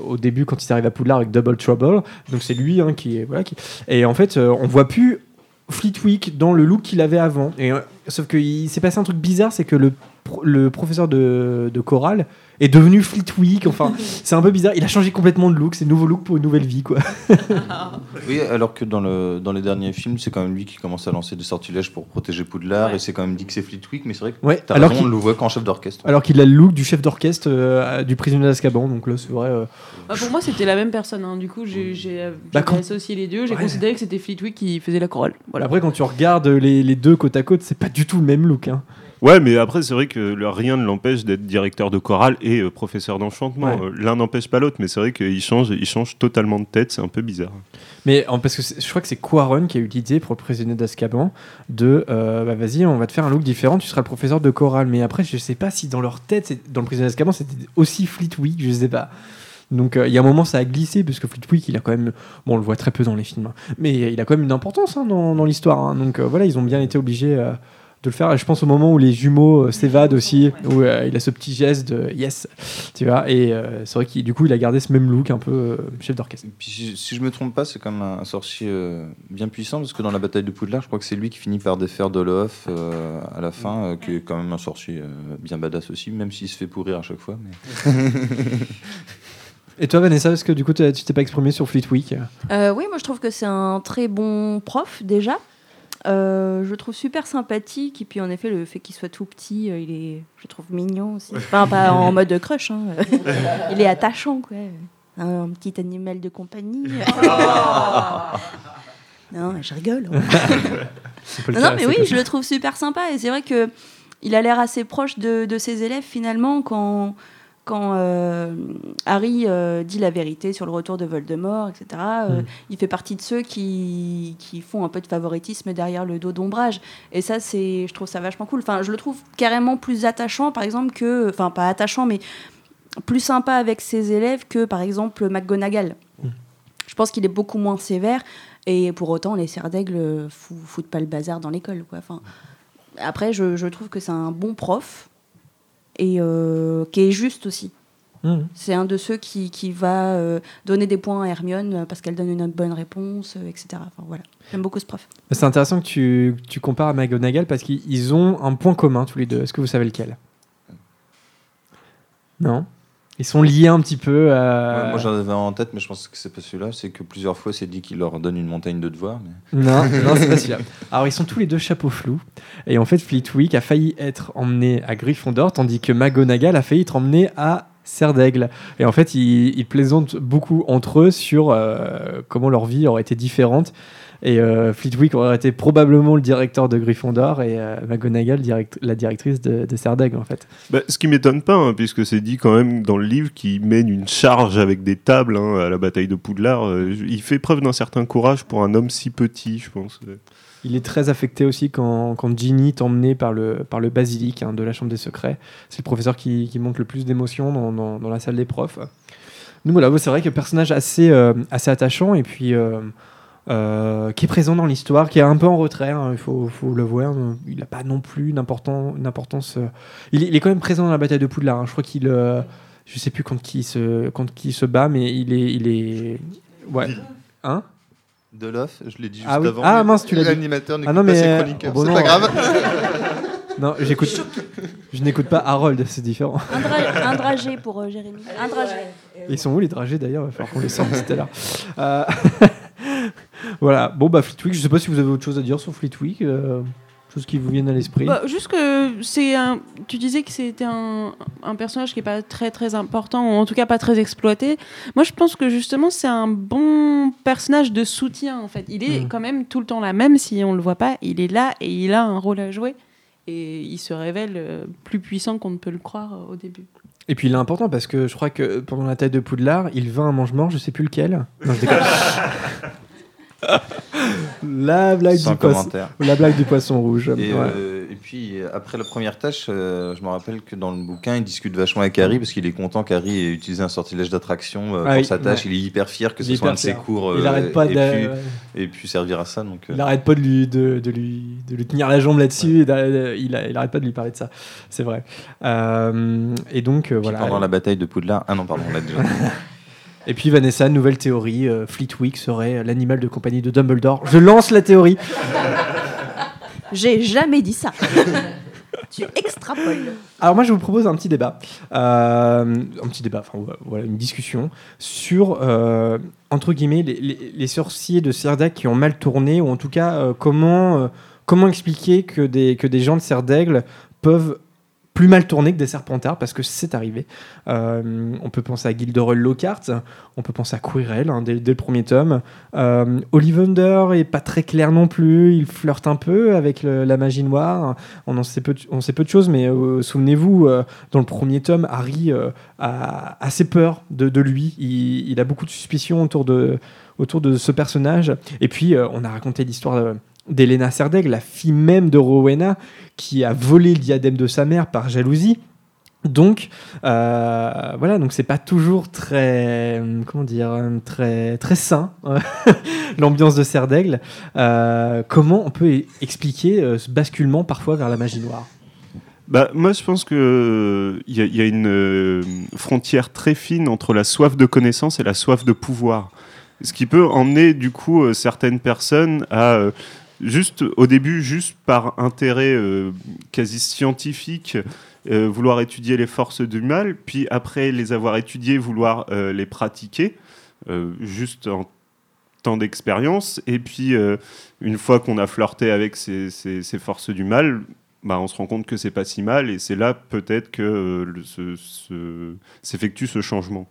au début quand il arrive à Poudlard avec Double Trouble. Donc c'est lui hein, qui est voilà. Qui... Et en fait, on voit plus Fleetwick dans le look qu'il avait avant. Et euh, sauf qu'il s'est passé un truc bizarre, c'est que le pro- le professeur de, de chorale est devenu Fleetwick. Enfin, c'est un peu bizarre. Il a changé complètement de look. C'est nouveau look pour une nouvelle vie, quoi. Oui, alors que dans, le, dans les derniers films, c'est quand même lui qui commence à lancer des sortilèges pour protéger Poudlard, et c'est quand même dit que c'est Fleetwick, mais c'est vrai que Ouais, t'as alors raison, on le voit qu'en chef d'orchestre. Alors qu'il a le look du chef d'orchestre euh, du prisonnier d'Azkaban. Donc là, c'est vrai. euh, Bah, pour moi, c'était la même personne. hein. Du coup, j'ai j'ai, euh, Bah, quand- associé les deux. J'ai Ouais. considéré que c'était Fleetwick qui faisait la chorale. Voilà. Après, quand tu regardes les, les deux côte à côte, c'est pas du tout le même look. hein. Ouais, mais après, c'est vrai que rien ne l'empêche d'être directeur de chorale et euh, professeur d'enchantement. Ouais. Euh, L'un n'empêche pas l'autre, mais c'est vrai qu'il change, il change totalement de tête, c'est un peu bizarre. Mais en- parce que je crois que c'est Quaron qui a eu l'idée pour le prisonnier d'Azkaban de euh, bah vas-y, on va te faire un look différent, tu seras le professeur de chorale. Mais après, je sais pas si dans leur tête, dans le prisonnier d'Azkaban, c'était aussi Fleetwick, je sais pas. Donc euh, il y a un moment, ça a glissé parce que Fleetwick, il a quand même, bon, on le voit très peu dans les films, hein, mais il a quand même une importance hein, dans, dans l'histoire. hein. Donc euh, voilà, ils ont bien été obligés euh, de le faire. Et je pense au moment où les jumeaux euh, s'évadent aussi, où euh, il a ce petit geste de yes, tu vois. Et euh, c'est vrai qu'il du coup, il a gardé ce même look un peu euh, chef d'orchestre. Puis, si, si je me trompe pas, c'est quand même un sorcier euh, bien puissant parce que dans la bataille de Poudlard, je crois que c'est lui qui finit par défaire Dolof euh, à la fin, euh, qui est quand même un sorcier euh, bien badass aussi, même s'il se fait pourrir à chaque fois. Mais... Et toi, Vanessa, est-ce que du coup, tu t'es pas exprimé sur Fleetwick Euh, oui, moi je trouve que c'est un très bon prof déjà. Euh, je le trouve super sympathique et puis en effet le fait qu'il soit tout petit, euh, il est, je le trouve mignon aussi. Enfin pas en mode crush, hein. il est attachant quoi. Un petit animal de compagnie. non, je rigole. Le non, mais oui, je le trouve super sympa et c'est vrai que il a l'air assez proche de, de ses élèves finalement quand quand euh, Harry euh, dit la vérité sur le retour de Voldemort, etc. euh, Mm. Il fait partie de ceux qui, qui font un peu de favoritisme derrière le dos d'ombrage. Et ça, c'est, je trouve ça vachement cool. Enfin, je le trouve carrément plus attachant, par exemple, que, enfin, pas attachant, mais plus sympa avec ses élèves que, par exemple, McGonagall. Je pense qu'il est beaucoup moins sévère. Et pour autant, les serres d'aigle fou- foutent pas le bazar dans l'école. Quoi. Enfin, après, je, je trouve que c'est un bon prof et euh, qui est juste aussi. Mhm. C'est un de ceux qui, qui va euh, donner des points à Hermione euh, parce qu'elle donne une bonne réponse, euh, etc. Enfin, voilà. J'aime beaucoup ce prof. C'est intéressant que tu, tu compares à McGonagall parce qu'ils ils ont un point commun tous les deux. Est-ce que vous savez lequel? Non? Ils sont liés un petit peu à... Ouais, moi j'en avais un en tête, mais je pense que c'est pas celui-là. C'est que plusieurs fois c'est dit qu'il leur donne une montagne de devoirs. Mais... Non, non c'est pas celui-là. Alors, ils sont tous les deux chapeaux flous. Et en fait, Fleetwick a failli être emmené à Gryffondor, tandis que McGonagall a failli être emmené à Serre d'Aigle. Et en fait, ils, ils plaisantent beaucoup entre eux sur euh, comment leur vie aurait été différente. Et euh, Fleetwick aurait été probablement le directeur de Gryffondor et euh, McGonagall direct- la directrice de, de d'Aigle, en fait. Bah, ce qui m'étonne pas, hein, puisque c'est dit quand même dans le livre qu'il mène une charge avec des tables hein, à la bataille de Poudlard. Euh, il fait preuve d'un certain courage pour un homme si petit, je pense. Il est très affecté aussi quand, quand Ginny est emmené par le, par le basilic hein, de la Chambre des Secrets. C'est le professeur qui, qui montre le plus d'émotions dans, dans- dans la salle des profs. Donc voilà, c'est vrai que personnage assez, euh, assez attachant et puis euh, qui est présent dans l'histoire, qui est un peu en retrait, hein, il faut, faut le voir. Il n'a pas non plus une, important- une importance. euh, Il, est- il est quand même présent dans la bataille de Poudlard. hein. Je crois qu'il. euh, je sais plus contre qui, il se, contre qui il se bat, mais il est. Il est... Ouais. Hein? Dolof, je l'ai dit juste ah oui. avant. Ah mince, tu l'as dit. L'animateur n'écoute ah non, pas mais ses euh, chroniqueurs, bon, c'est non. pas grave. non, j'écoute. Je n'écoute pas Harold, c'est différent. Un, dra- un dragé pour euh, Jérémy. Un dragé. Ils sont où les dragées d'ailleurs? Il va falloir qu'on les sorte tout à l'heure. Euh, voilà. Bon bah Fleetwick, je sais pas si vous avez autre chose à dire sur Fleetwick, euh, chose qui vous vienne à l'esprit. Bah, juste que c'est un. Tu disais que c'était un, un personnage qui est pas très très important ou en tout cas pas très exploité. Moi, je pense que justement c'est un bon personnage de soutien en fait. Il est Mm. quand même tout le temps là, même si on le voit pas. Il est là et il a un rôle à jouer et il se révèle euh, plus puissant qu'on ne peut le croire euh, au début. Et puis il est important parce que je crois que pendant la taille de Poudlard, il vint un mange-mort, je sais plus lequel. Non, je déconne. la blague Sans du poisson. La blague du poisson rouge. Et, Ouais. euh, et puis euh, après la première tâche, euh, je me rappelle que dans le bouquin, il discute vachement avec Harry parce qu'il est content qu'Harry ait utilisé un sortilège d'attraction euh, Ah pour oui, sa tâche. ouais. Il est hyper fier que ce soit un de ses cours. Il euh, arrête pas et, de- puis, et puis servir à ça. Donc, euh, Il arrête pas de lui, de, de lui, de lui tenir la jambe là-dessus. d'a- Il, a- il arrête pas de lui parler de ça. C'est vrai. Euh, et donc, euh, voilà. pendant la bataille de Poudlard. Ah non, pardon, on l'a déjà. Et puis Vanessa, nouvelle théorie, euh, Fleetwick serait l'animal de compagnie de Dumbledore. Je lance la théorie. J'ai jamais dit ça. tu extrapoles. Alors moi je vous propose un petit débat, Euh, un petit débat, enfin voilà une discussion sur euh, entre guillemets les, les- les sorciers de Cerdac qui ont mal tourné ou en tout cas euh, comment euh, comment expliquer que des que des gens de Serdaigle peuvent plus mal tourné que des Serpentards parce que c'est arrivé. Euh, on peut penser à Gilderoy Lockhart, on peut penser à Quirrell hein, dès, dès le premier tome. Euh, Ollivander est pas très clair non plus, il flirte un peu avec la magie noire. On en sait peu, de- choses, mais euh, souvenez-vous, euh, dans le premier tome, Harry a assez peur de, lui. Il, il a beaucoup de suspicions autour de, autour de ce personnage. Et puis, on a raconté l'histoire d'Elena Serdeg, la fille même de Rowena, qui a volé le diadème de sa mère par jalousie. Donc euh, voilà, donc c'est pas toujours très euh, comment dire euh, très très sain l'ambiance de Serre d'Aigle. Euh, comment on peut expliquer euh, ce basculement parfois vers la magie noire? Bah, moi, je pense que il y, a- y a une euh, frontière très fine entre la soif de connaissance et la soif de pouvoir. Ce qui peut emmener, du coup, euh, certaines personnes à, euh, juste au début, juste par intérêt euh, quasi scientifique, euh, vouloir étudier les forces du mal, puis après les avoir étudiées, vouloir euh, les pratiquer, juste en temps d'expérience. Et puis, une fois qu'on a flirté avec ces, ces- ces forces du mal, bah, on se rend compte que c'est pas si mal. Et c'est là peut-être que s'effectue ce changement.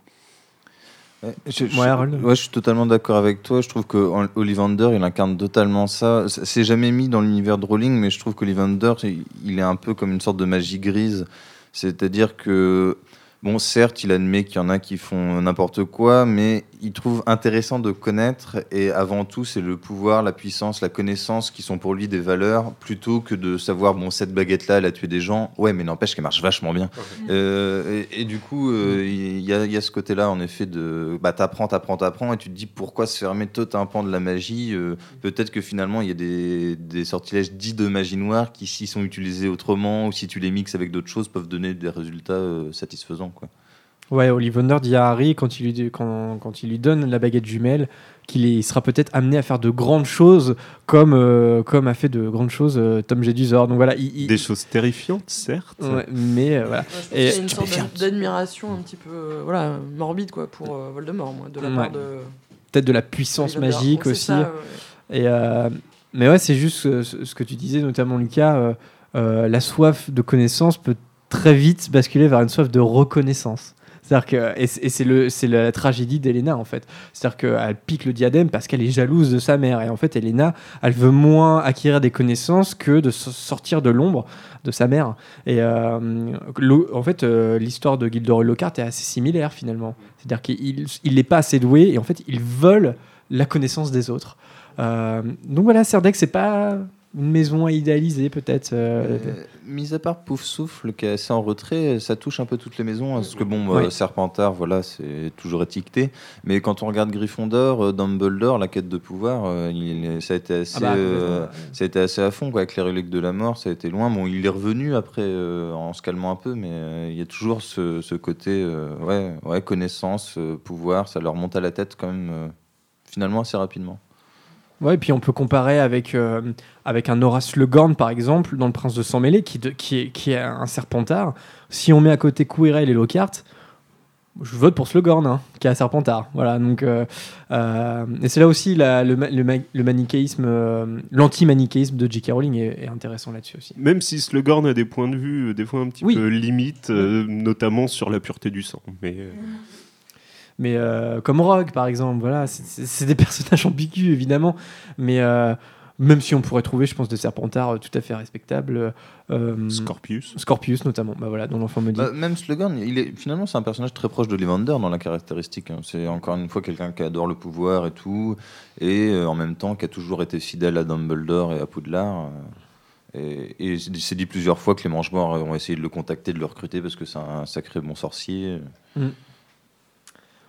Ouais, je, je- Ouais, je suis totalement d'accord avec toi. Je trouve que Ol- Ollivander, il incarne totalement ça. C'est jamais mis dans l'univers de Rowling, mais je trouve qu'Ollivander, il est un peu comme une sorte de magie grise. C'est-à-dire que, bon, certes, il admet qu'il y en a qui font n'importe quoi, mais il trouve intéressant de connaître. Et avant tout, c'est le pouvoir, la puissance, la connaissance qui sont pour lui des valeurs, plutôt que de savoir, bon, cette baguette-là, elle a tué des gens. Ouais, mais n'empêche qu'elle marche vachement bien. Euh, et, et du coup, euh, il y, a, il y a ce côté-là, en effet, de bah, t'apprends, t'apprends, t'apprends, et tu te dis pourquoi se fermer tout un pan de la magie euh, Peut-être que finalement, il y a des, des sortilèges dits de magie noire qui, s'ils sont utilisés autrement, ou si tu les mixes avec d'autres choses, peuvent donner des résultats euh, satisfaisants. Quoi. Ouais, Ollivander dit à Harry quand il lui, quand, quand il lui donne la baguette jumelle qu'il sera peut-être amené à faire de grandes choses comme, euh, comme a fait de grandes choses euh, Tom Jedusor. Donc voilà, il, il- Des choses terrifiantes, certes. Ouais, mais euh, voilà. Ouais, je pense Et- qu'il y a une sorte d'ad- d'admiration un petit peu euh, voilà, morbide quoi, pour euh, Voldemort, moi, de la Ouais. part de. peut-être de la puissance magique aussi. c'est ça, ouais. Et euh, mais ouais, c'est juste ce, ce- ce que tu disais, notamment Lucas, euh, euh, la soif de connaissance peut très vite basculer vers une soif de reconnaissance. C'est-à-dire que, et c'est le, c'est la tragédie d'Elena en fait. C'est-à-dire qu'elle pique le diadème parce qu'elle est jalouse de sa mère. Et en fait, Elena, elle veut moins acquérir des connaissances que de so- sortir de l'ombre de sa mère. Et euh, en fait, euh, l'histoire de Gilderoy Lockhart est assez similaire finalement. C'est-à-dire qu'il il n'est pas assez doué et en fait, il vole la connaissance des autres. Euh, donc voilà, Serdec, c'est pas une maison à idéaliser peut-être. euh, Euh, mis à part Pouf Souffle qui est assez en retrait, ça touche un peu toutes les maisons. hein, parce que bon, Oui. euh, Serpentard, voilà, c'est toujours étiqueté. Mais quand on regarde Gryffondor, Dumbledore, la quête de pouvoir, il ça a été assez, Ah bah, euh, ouais. ça a été assez à fond quoi, avec les reliques de la mort. Ça a été loin. Bon, il est revenu après en se calmant un peu, mais il y a toujours ce, ce côté, ouais, ouais, connaissance, pouvoir, ça leur monte à la tête quand même. finalement assez rapidement. Ouais, et puis on peut comparer avec, euh, avec un Horace Le Gorn, par exemple, dans Le Prince de Sang Mêlé, qui, de- qui, est, qui est un serpentard. Si on met à côté Quirrell et Lockhart, je vote pour Slughorn, hein, qui est un serpentard. Voilà, donc, euh, euh, et c'est là aussi la- le, le, ma- le manichéisme, euh, l'anti-manichéisme de J.K. Rowling est, est intéressant là-dessus aussi. Même si Slughorn a des points de vue, des fois un petit Oui. peu limites, euh, notamment sur la pureté du sang. Mais euh, Mais euh, comme Rogue, par exemple, voilà, c'est- des personnages ambigus, évidemment. Mais euh, même si on pourrait trouver, je pense, des serpentards euh, tout à fait respectables. euh, Scorpius. Scorpius, notamment, bah voilà, dont l'enfant me dit. Bah, même Slughorn, il est finalement c'est un personnage très proche d'Ollivander dans la caractéristique. hein. C'est encore une fois quelqu'un qui adore le pouvoir et tout, et euh, en même temps qui a toujours été fidèle à Dumbledore et à Poudlard. euh, et et c'est dit- c'est dit plusieurs fois que les Mangemorts ont essayé de le contacter, de le recruter parce que c'est un sacré bon sorcier. Mm.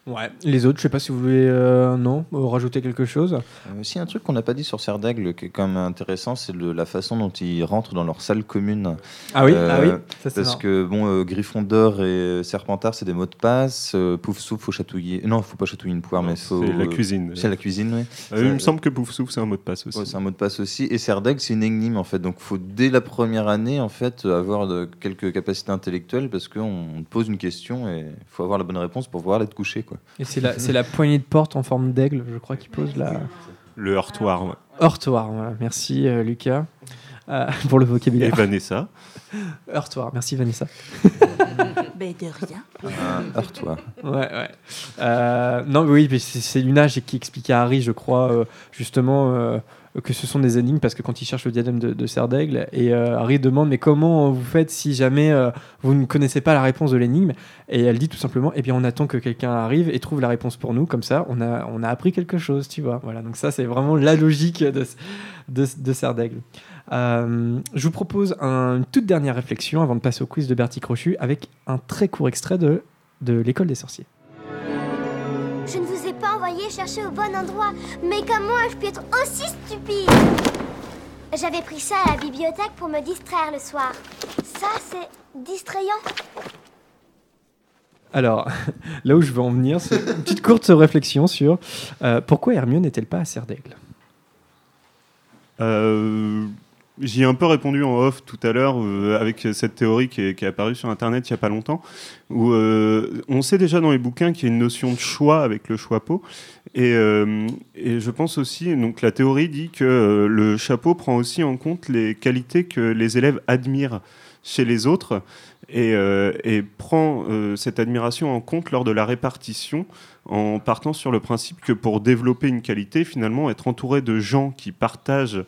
Ouais, les autres, je sais pas si vous voulez, euh, non, euh, rajouter quelque chose. Euh, aussi un truc qu'on n'a pas dit sur Serdagle qui est quand même intéressant, c'est la façon dont ils rentrent dans leur salle commune. Euh, Ah oui, ah oui, ça, c'est parce marrant. que bon, euh, Gryffondor et Serpentard, c'est des mots de passe. Euh, Pouf souffle, faut chatouiller. Non, faut pas chatouiller une poire, mais faut. c'est la cuisine. C'est la cuisine, oui. Euh, il me semble que Pouf Souffle, c'est un mot de passe aussi. Ouais, c'est un mot de passe aussi. Et Serdeg, c'est une énigme en fait. Donc, faut dès la première année en fait avoir de- quelques capacités intellectuelles parce qu'on te pose une question et il faut avoir la bonne réponse pour pouvoir l'être couché quoi. Et c'est la, poignée de porte en forme d'aigle, je crois, qui pose la. Le heurtoir. ouais. Heurtoir, voilà. Merci euh, Lucas. euh, pour le Et vocabulaire. Vanessa. Heurtoir, merci Vanessa. Ben, de rien. Un heurtoir. Ouais, ouais. Euh, non, mais oui, mais c'est c'est Luna qui expliquait à Harry, je crois, euh, justement, euh, que ce sont des énigmes parce que quand il cherche le diadème de, de d'Aigle, et euh, Harry demande Mais comment vous faites si jamais euh, vous ne connaissez pas la réponse de l'énigme? Et elle dit tout simplement Eh bien, on attend que quelqu'un arrive et trouve la réponse pour nous, comme ça, on a, on a appris quelque chose, tu vois. Voilà, donc ça, c'est vraiment la logique de, de, d'Aigle. Euh, je vous propose un- une toute dernière réflexion avant de passer au quiz de Bertie Crochu avec un très court extrait de, de l'école des sorciers. Pas envoyé chercher au bon endroit. Mais comment ai-je pu être aussi stupide J'avais pris ça à la bibliothèque pour me distraire le soir. Ça, c'est distrayant. Alors, là où je veux en venir, c'est une petite courte réflexion sur euh, pourquoi Hermione n'est-elle pas à Serre d'Aigle Euh, J'y ai un peu répondu en off tout à l'heure euh, avec cette théorie qui est, apparue sur Internet il n'y a pas longtemps, où euh, on sait déjà dans les bouquins qu'il y a une notion de choix avec le chapeau. Et, euh, et je pense aussi, donc la théorie dit que le chapeau prend aussi en compte les qualités que les élèves admirent chez les autres et, euh, prend euh, cette admiration en compte lors de la répartition en partant sur le principe que pour développer une qualité, finalement, être entouré de gens qui partagent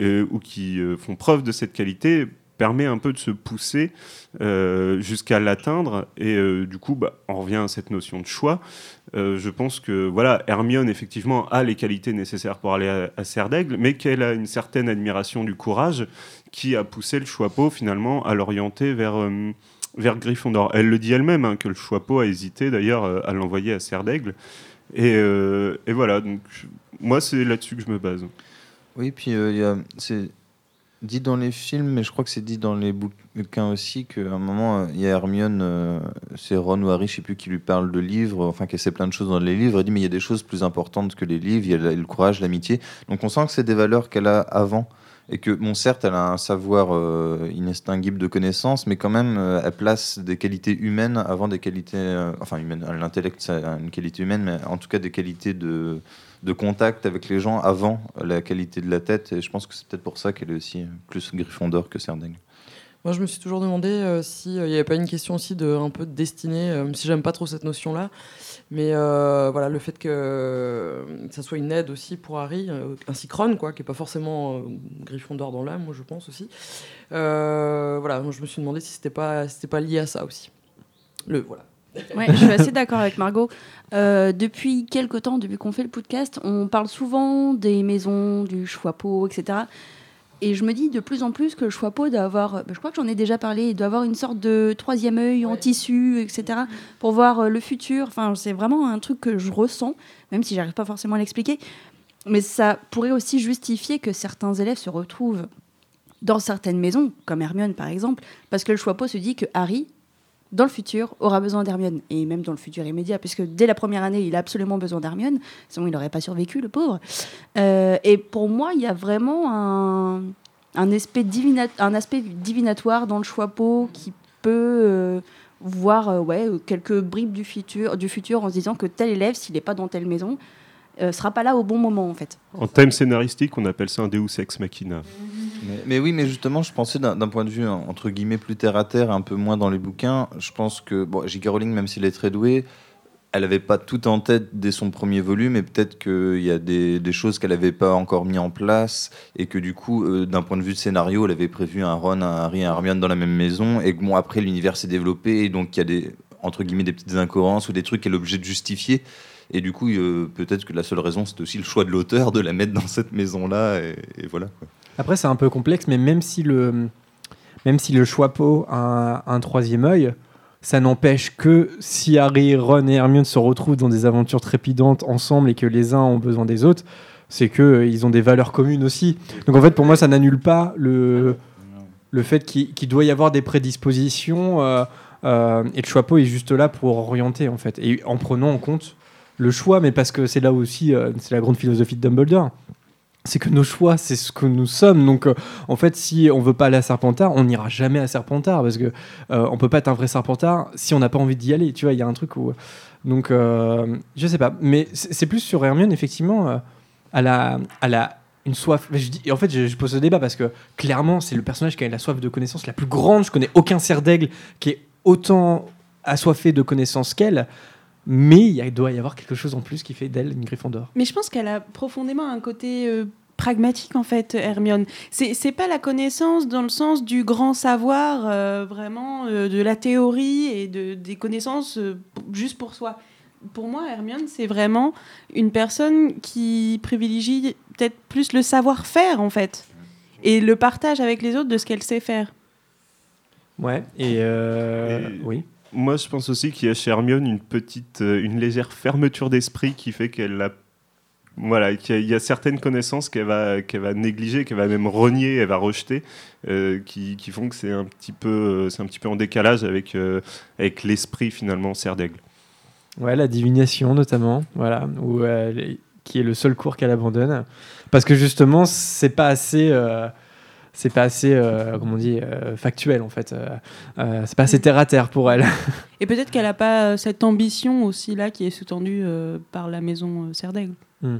euh, ou qui font preuve de cette qualité permet un peu de se pousser jusqu'à l'atteindre et du coup bah, on revient à cette notion de choix. Je pense que voilà Hermione effectivement a les qualités nécessaires pour aller à, à Serre d'Aigle mais qu'elle a une certaine admiration du courage qui a poussé le Choixpeau finalement à l'orienter vers euh, vers Gryffondor. Elle le dit elle-même hein, que le Choixpeau a hésité d'ailleurs euh, à l'envoyer à Serre d'Aigle et, euh, et voilà donc moi c'est là-dessus que je me base. Oui, puis euh, c'est dit dans les films, mais je crois que c'est dit dans les bouquins aussi, qu'à un moment, il y a Hermione, c'est Ron ou Harry, je sais plus, qui lui parle de livres, enfin, qui essaie plein de choses dans les livres. Elle dit, mais il y a des choses plus importantes que les livres, il y a le courage, l'amitié. Donc on sent que c'est des valeurs qu'elle a avant. Et que, bon, certes, elle a un savoir euh, inextinguible de connaissances, mais quand même, euh, elle place des qualités humaines avant des qualités. euh, enfin, humaines. L'intellect, c'est une qualité humaine, mais en tout cas des qualités de, de contact avec les gens avant la qualité de la tête. Et je pense que c'est peut-être pour ça qu'elle est aussi plus Gryffondor que Serdaigle. Moi, je me suis toujours demandé euh, s'il n'y avait pas une question aussi de un peu de destinée, euh, même si j'aime pas trop cette notion-là. Mais euh, voilà, le fait que, euh, ça soit une aide aussi pour Harry, euh, que Ron, quoi, qui est pas forcément euh, Gryffondor dans l'âme, moi je pense aussi. Voilà, je me suis demandé si c'était pas, si pas lié à ça aussi. Le voilà. Ouais, je suis assez d'accord avec Margot. Depuis quelques temps, depuis qu'on fait le podcast, on parle souvent des maisons, du Choixpeau, etc. Et je me dis de plus en plus que le Choixpeau doit avoir, bah, je crois que j'en ai déjà parlé, il doit avoir une sorte de troisième œil en tissu, etc. pour voir euh, le futur. Enfin, c'est vraiment un truc que je ressens, même si j'arrive pas forcément à l'expliquer. Mais ça pourrait aussi justifier que certains élèves se retrouvent dans certaines maisons, comme Hermione par exemple, parce que le Choixpeau se dit que Harry, dans le futur, aura besoin d'Hermione. Et même dans le futur immédiat, puisque dès la première année, il a absolument besoin d'Hermione. Sinon, il n'aurait pas survécu, le pauvre. Euh, et pour moi, il y a vraiment un, un, aspect, un aspect divinatoire dans le Choixpeau qui peut euh, voir euh, ouais, quelques bribes du futur, du futur en se disant que tel élève, s'il n'est pas dans telle maison, euh, sera pas là au bon moment, en fait. En thème scénaristique, on appelle ça un Deus ex machina. Mais, mais oui, mais justement, je pensais d'un d'un point de vue hein, entre guillemets plus terre à terre, un peu moins dans les bouquins. Je pense que bon, J.K. Rowling, même s'il est très doué, elle n'avait pas tout en tête dès son premier volume, et peut-être qu'il y a des, des choses qu'elle n'avait pas encore mis en place, et que du coup, euh, d'un point de vue de scénario, elle avait prévu un Ron, un Harry, un Hermione dans la même maison, et que bon, après l'univers s'est développé, et donc il y a des entre guillemets des petites incohérences ou des trucs qu'elle est obligée de justifier. Et du coup, euh, peut-être que la seule raison, c'est aussi le choix de l'auteur de la mettre dans cette maison-là, et, voilà. Après, c'est un peu complexe, mais même si le, même si le Choixpeau a un, troisième œil, ça n'empêche que si Harry, Ron et Hermione se retrouvent dans des aventures trépidantes ensemble et que les uns ont besoin des autres, c'est que euh, ils ont des valeurs communes aussi. Donc en fait, pour moi, ça n'annule pas le, le fait qu'il doit y avoir des prédispositions euh, et le Choixpeau est juste là pour orienter en fait et en prenant en compte le choix, mais parce que c'est là aussi, euh, c'est la grande philosophie de Dumbledore c'est que nos choix, c'est ce que nous sommes. Donc, euh, en fait, si on veut pas aller à Serpentard, on n'ira jamais à Serpentard parce que euh, on peut pas être un vrai Serpentard si on n'a pas envie d'y aller. Tu vois, il y a un truc où. Donc, euh, je sais pas. Mais c'est plus sur Hermione, effectivement. euh, elle, a, elle a une soif. et en fait, je, je pose ce débat parce que clairement, c'est le personnage qui a la soif de connaissance la plus grande. Je connais aucun cerf d'aigle qui est autant assoiffé de connaissances qu'elle. Mais il doit y avoir quelque chose en plus qui fait d'elle une Gryffondor. Mais je pense qu'elle a profondément un côté euh, pragmatique en fait, Hermione. C'est pas la connaissance dans le sens du grand savoir, euh, vraiment euh, de la théorie et de, des connaissances euh, juste pour soi. Pour moi, Hermione, c'est vraiment une personne qui privilégie peut-être plus le savoir-faire en fait et le partage avec les autres de ce qu'elle sait faire. Ouais, et, euh, oui. Moi, je pense aussi qu'il y a chez Hermione une petite, euh, une légère fermeture d'esprit qui fait qu'elle a, voilà, qu'il y a, certaines connaissances qu'elle va, qu'elle va négliger, qu'elle va même renier, elle va rejeter, euh, qui, font que c'est un petit peu, euh, un petit peu en décalage avec, avec l'esprit finalement serre d'aigle. Ouais, la divination notamment, voilà, qui est le seul cours qu'elle abandonne, parce que justement, c'est pas assez, c'est pas assez, euh, comment on dit, euh, factuel en fait. Euh, euh, c'est pas assez terre à terre pour elle. Et peut-être qu'elle n'a pas cette ambition aussi là qui est sous-tendue par la maison euh, Serre d'Aigle. Hmm.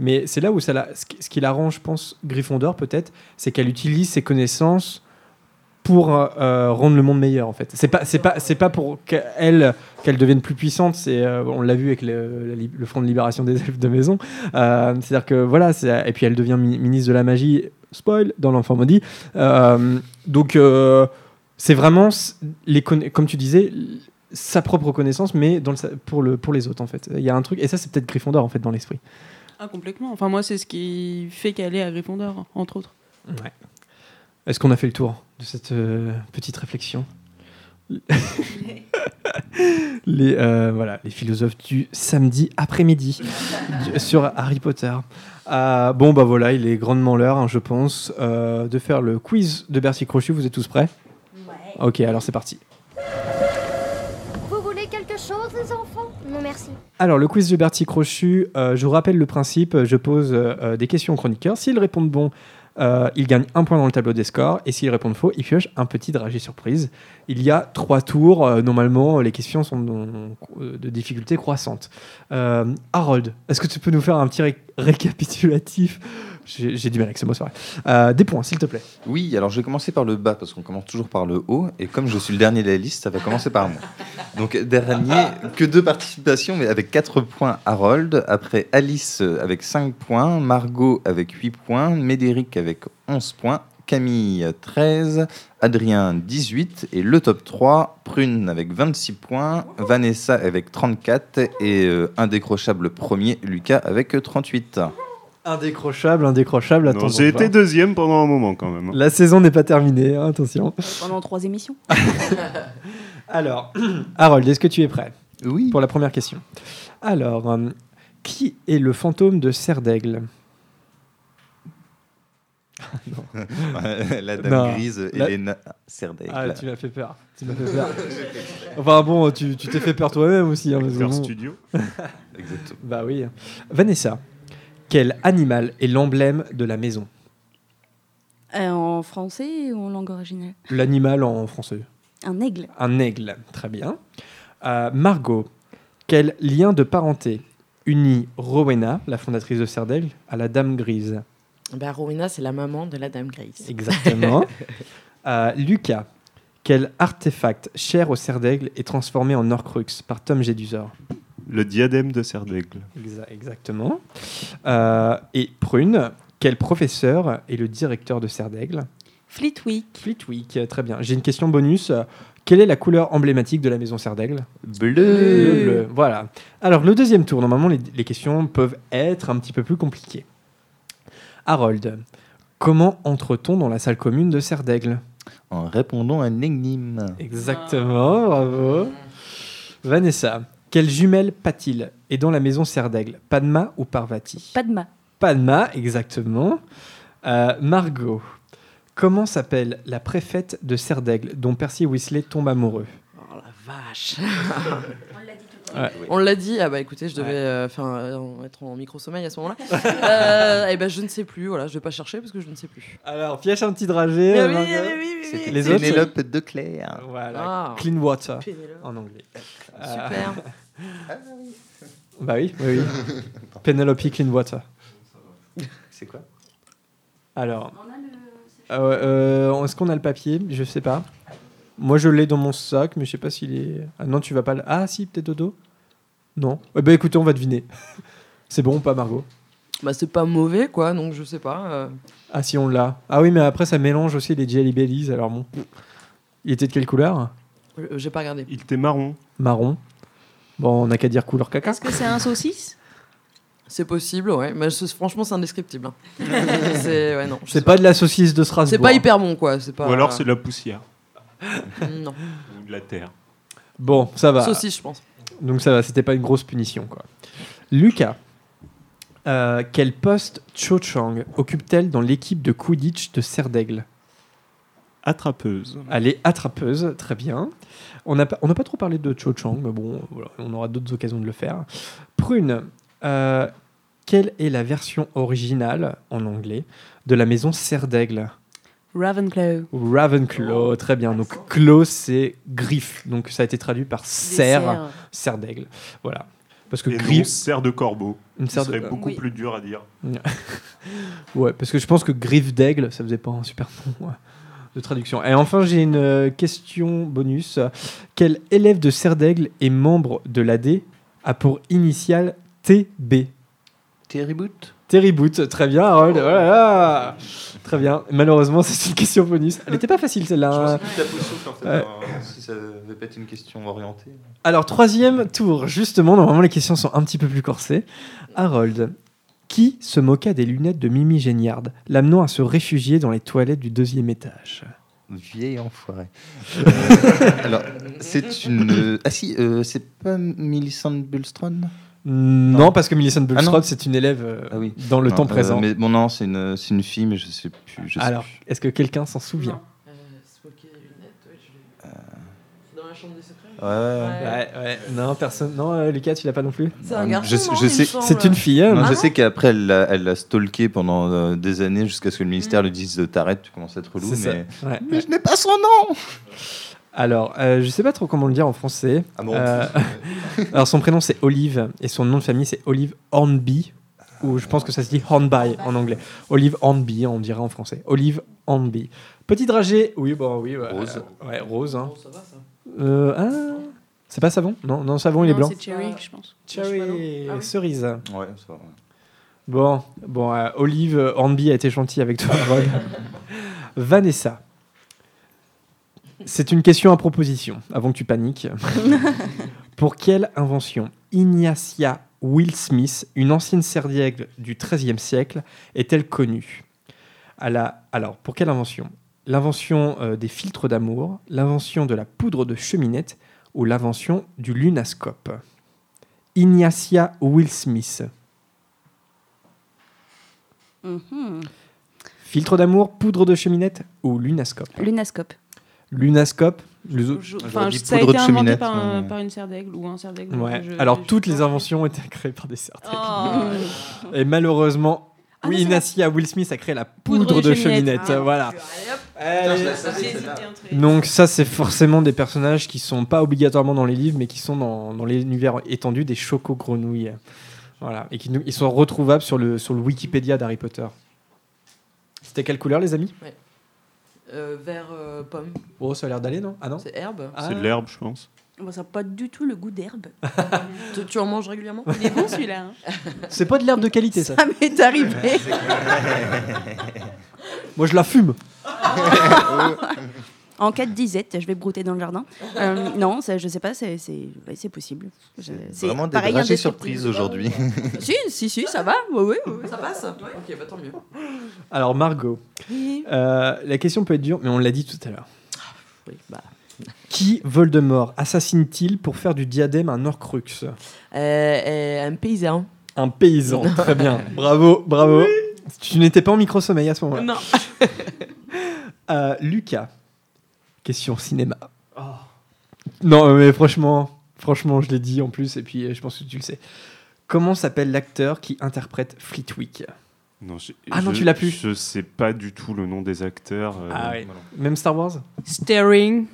Mais c'est là où ça la- ce qui qui l'arrange, je pense, Gryffondor peut-être, c'est qu'elle utilise ses connaissances pour euh, rendre le monde meilleur en fait. C'est pas c'est pas c'est pas pour qu'elle qu'elle devienne plus puissante. C'est euh, on l'a vu avec le, la Front de libération des elfes de maison. Euh, C'est-à-dire que voilà, et puis elle devient mi- ministre de la magie. Spoil dans l'enfant maudit. Euh, donc euh, c'est vraiment les comme tu disais sa propre connaissance, mais dans le, sa- pour le pour les autres en fait. Il y a un truc et ça c'est peut-être Gryffondor en fait dans l'esprit. Ah complètement. Enfin moi c'est ce qui fait qu'elle est à Gryffondor entre autres. Ouais. Est-ce qu'on a fait le tour de cette euh, petite réflexion? Les, euh, voilà, les philosophes du samedi après-midi sur Harry Potter. Euh, bon, bah voilà, il est grandement l'heure, hein, je pense, euh, de faire le quiz de Bertie Crochu. Vous êtes tous prêts? Ok, alors c'est parti. Vous voulez quelque chose, les enfants? Non, merci. Alors, le quiz de Bertie Crochu, euh, je vous rappelle le principe. Je pose euh, des questions aux chroniqueurs. S'ils répondent bon, euh, ils gagnent un point dans le tableau des scores. Et s'ils répondent faux, ils piochent un petit dragé surprise. Il y a trois tours. Euh, normalement, les questions sont de, de difficulté croissante. Euh, Harold, est-ce que tu peux nous faire un petit ré- récapitulatif J'ai du mal avec ce mot, c'est vrai. Euh, des points, s'il te plaît. Oui, alors je vais commencer par le bas parce qu'on commence toujours par le haut. Et comme je suis le dernier de la liste, ça va commencer par moi. Donc, dernier, que deux participations, mais avec 4 points Harold. Après Alice euh, avec 5 points. Margot avec 8 points. Médéric avec 11 points. Camille 13. Adrien 18. Et le top 3, Prune avec 26 points. Vanessa avec 34. Et euh, indécrochable premier, Lucas avec 38. Indécrochable, indécrochable. Non, Attends, J'ai été deuxième pendant un moment quand même. hein. La saison n'est pas terminée, hein, attention. Pendant trois émissions. Alors, Harold, est-ce que tu es prêt Oui. Pour la première question? Alors, euh, qui est le fantôme de Serre d'Aigle? La dame Non. grise, La- Elena Serdaigle. Ah, tu m'as fait peur. Tu m'as fait peur. enfin bon, tu tu t'es fait peur toi-même aussi. Hein, parce que Peur bon. studio. Exactement. Bah oui. Vanessa, quel animal est l'emblème de la maison Euh, en français ou en langue originale L'animal en français. Un aigle. Un aigle, très bien. Euh, Margot, quel lien de parenté unit Rowena, la fondatrice de Serre d'Aigle, à la Dame Grise Bah, Rowena, c'est la maman de la Dame Grace. Exactement. Euh, Lucas, quel artefact cher au cerf d'aigle est transformé en Horcrux par Tom Jedusor Le diadème de serre d'aigle. Exa- Exactement. Euh, et Prune, quel professeur est le directeur de cerf d'aigle? Fleetwick. Fleetwick, euh, très bien. J'ai une question bonus. Quelle est la couleur emblématique de la maison cerf d'aigle? Bleu. Le bleu. Voilà. Alors, le deuxième tour, normalement, les, les questions peuvent être un petit peu plus compliquées. Harold, comment entre-t-on dans la salle commune de cerf d'aigle? En répondant à un énigme. Exactement, bravo. Vanessa, quelle jumelle Patil est dans la maison Serre d'Aigle Padma ou Parvati? Padma. Padma, exactement. Euh, Margot, comment s'appelle la préfète de Serre d'Aigle dont Percy Weasley tombe amoureux? Oh la vache Ouais. On l'a dit, ah bah écoutez, je devais euh, faire un- être en micro-sommeil à ce moment-là. euh, et ben je ne sais plus, voilà, je vais pas chercher parce que je ne sais plus. Alors, piège un petit dragé. Mais oui, oui, oui, C'était Les autres Pénélope de Claire. Voilà, Ah. clean water Pénélope. en anglais. Euh, Super. bah oui, oui, oui. Penelope Clean Water. C'est quoi? Alors, euh, euh, est-ce qu'on a le papier? Je sais pas. Moi, je l'ai dans mon sac, mais je sais pas s'il est. Ah non, tu vas pas le. Ah si, peut-être Dodo? Non. Eh ben écoutez, on va deviner. C'est bon ou pas, Margot? Bah, c'est pas mauvais, quoi, donc je sais pas. euh. Ah si, on l'a. Ah oui, mais après, ça mélange aussi les Jelly Bellies. Alors bon. Il était de quelle couleur? Euh, J'ai pas regardé. Il était marron. Marron. Bon, on n'a qu'à dire couleur caca. Est-ce que c'est un saucisse C'est possible, ouais. Mais c'est- franchement, c'est indescriptible. hein. c'est ouais, non. je C'est pas de la saucisse de Strasbourg. C'est pas hyper bon, quoi. C'est pas. Ou alors c'est de la poussière. Non. Ou de la terre. Bon, ça va. Saucisse, je pense. Donc ça va, c'était pas une grosse punition, quoi. Lucas, euh, quel poste Cho Chang occupe-t-elle dans l'équipe de Quidditch de Serdaigle? Attrapeuse. Elle est attrapeuse, très bien. On n'a pas, on n'a pas trop parlé de Cho Chang, mais bon, voilà, on aura d'autres occasions de le faire. Prune, euh, quelle est la version originale, en anglais, de la maison Serdaigle Ravenclaw. Ravenclaw, très bien. Donc, claw, c'est griffe. Donc, ça a été traduit par serre, serre d'aigle. Voilà. Parce que griffe. serre de corbeau. Une serre de- serait beaucoup Oui. plus dur à dire. ouais, parce que je pense que griffe d'aigle, ça faisait pas un super nom ouais, de traduction. Et enfin, j'ai une euh, question bonus. Quel élève de serre d'aigle et membre de l'AD a pour initiale TB Terry Boot Terry Boot, très bien, Harold. Voilà. Très bien. Malheureusement, c'est une question bonus. Elle n'était pas facile Je celle-là. plus taper au souffle, en fait, Ouais. alors, si ça devait pas être une question orientée. Alors, troisième tour, justement, normalement les questions sont un petit peu plus corsées. Harold, qui se moqua des lunettes de Mimi Géniard, l'amenant à se réfugier dans les toilettes du deuxième étage Vieille enfoiré. Euh, alors, c'est une. euh, Ah si, euh, c'est pas Millicent Bulstrode? Non, parce que Millicent Ah. Bulstrode, c'est une élève euh, Ah oui. dans le Non, temps euh, présent. mais bon, non, c'est une, c'est une fille, mais je sais plus. Je sais Alors, est-ce que quelqu'un s'en souvient Dans la chambre des secrets Ouais, ouais, ouais, ouais. Non, personne. Non, euh, Lucas, tu l'as pas non plus C'est un garçon, je, sais- non, je il sais, me semble. C'est une fille. hein. Non, je sais qu'après, elle l'a elle l'a stalké pendant euh, des années jusqu'à ce que le ministère lui dise euh, t'arrêtes, tu commences à être relou. C'est ça. Mais... Ouais, mais ouais. je n'ai pas son nom Alors, euh, je sais pas trop comment le dire en français. Ah bon Euh, alors, son prénom c'est Olive et son nom de famille c'est Olive Hornby. Ou je pense que ça se dit Hornby en anglais. Olive Hornby, on dirait en français. Olive Hornby. Petit dragée, oui, bon, oui. ouais, Rose. euh, ouais, rose. hein. Bon, ça va, ça. Euh, ah, c'est pas savon? Non, non, savon, il est blanc. C'est Cherry, je pense. Cherry, Ah oui. cerise. Ouais, ça va. Bon, bon euh, Olive Hornby a été gentil avec toi, Harold. Vanessa. C'est une question à proposition, avant que tu paniques. Pour quelle invention Ignacia Will Smith, une ancienne serdiègle du XIIIe siècle, est-elle connue? À la- Alors, pour quelle invention L'invention euh, des filtres d'amour, l'invention de la poudre de cheminette ou l'invention du lunascope Ignacia Will Smith. Mhm. Filtre d'amour, poudre de cheminette ou lunascope? Lunascope. Lunascope, le Je- Enfin, dit ça a poudre été de inventé cheminette, par, un- par une serre d'aigle ou un cerf d'aigle. Ouais. je- Alors je- toutes les je- inventions ont été créées par des cerfs. Oh. Et malheureusement, Ah, oui, la- Inacia Will Smith a créé la poudre, de, cheminette. Ah. Voilà. Allez, Donc ça, c'est forcément des personnages qui sont pas obligatoirement dans les livres, mais qui sont dans, dans l'univers étendu des choco-grenouilles. Voilà. Et qui nous- ils sont retrouvables sur le, sur le Wikipédia d'Harry Potter. C'était quelle couleur, les amis? Euh, vert euh, pomme. Oh, ça a l'air d'aller, non? Ah non? C'est herbe. Ah. C'est de l'herbe, je pense. Bon, ça n'a pas du tout le goût d'herbe. Tu, tu en manges régulièrement? Il est bon celui-là. hein. C'est pas de l'herbe de qualité, ça. Ça m'est arrivé. Moi, je la fume. En cas de disette, je vais brouter dans le jardin. Euh, non, ça, je sais pas, c'est c'est- ouais, c'est possible. Je- c'est Vraiment des pareil, dragées surprises aujourd'hui. Si, si, si, ça va. Oui, oui, oui. Ça passe Ok, bah tant mieux. Alors, Margot, euh, la question peut être dure, mais on l'a dit tout à l'heure. Oui, bah. Qui Voldemort assassine-t-il pour faire du diadème un Horcrux? Euh, euh, un paysan. Un paysan, très bien. Bravo, bravo. Tu n'étais pas en micro-sommeil à ce moment-là. Non. Euh, Lucas, question cinéma. Non, mais franchement, franchement, je l'ai dit en plus, et puis je pense que tu le sais. Comment s'appelle l'acteur qui interprète Fleetwick Non, je- Ah non, je- tu l'as plus. Je sais pas du tout le nom des acteurs. euh, Ah oui. Même Star Wars? Staring.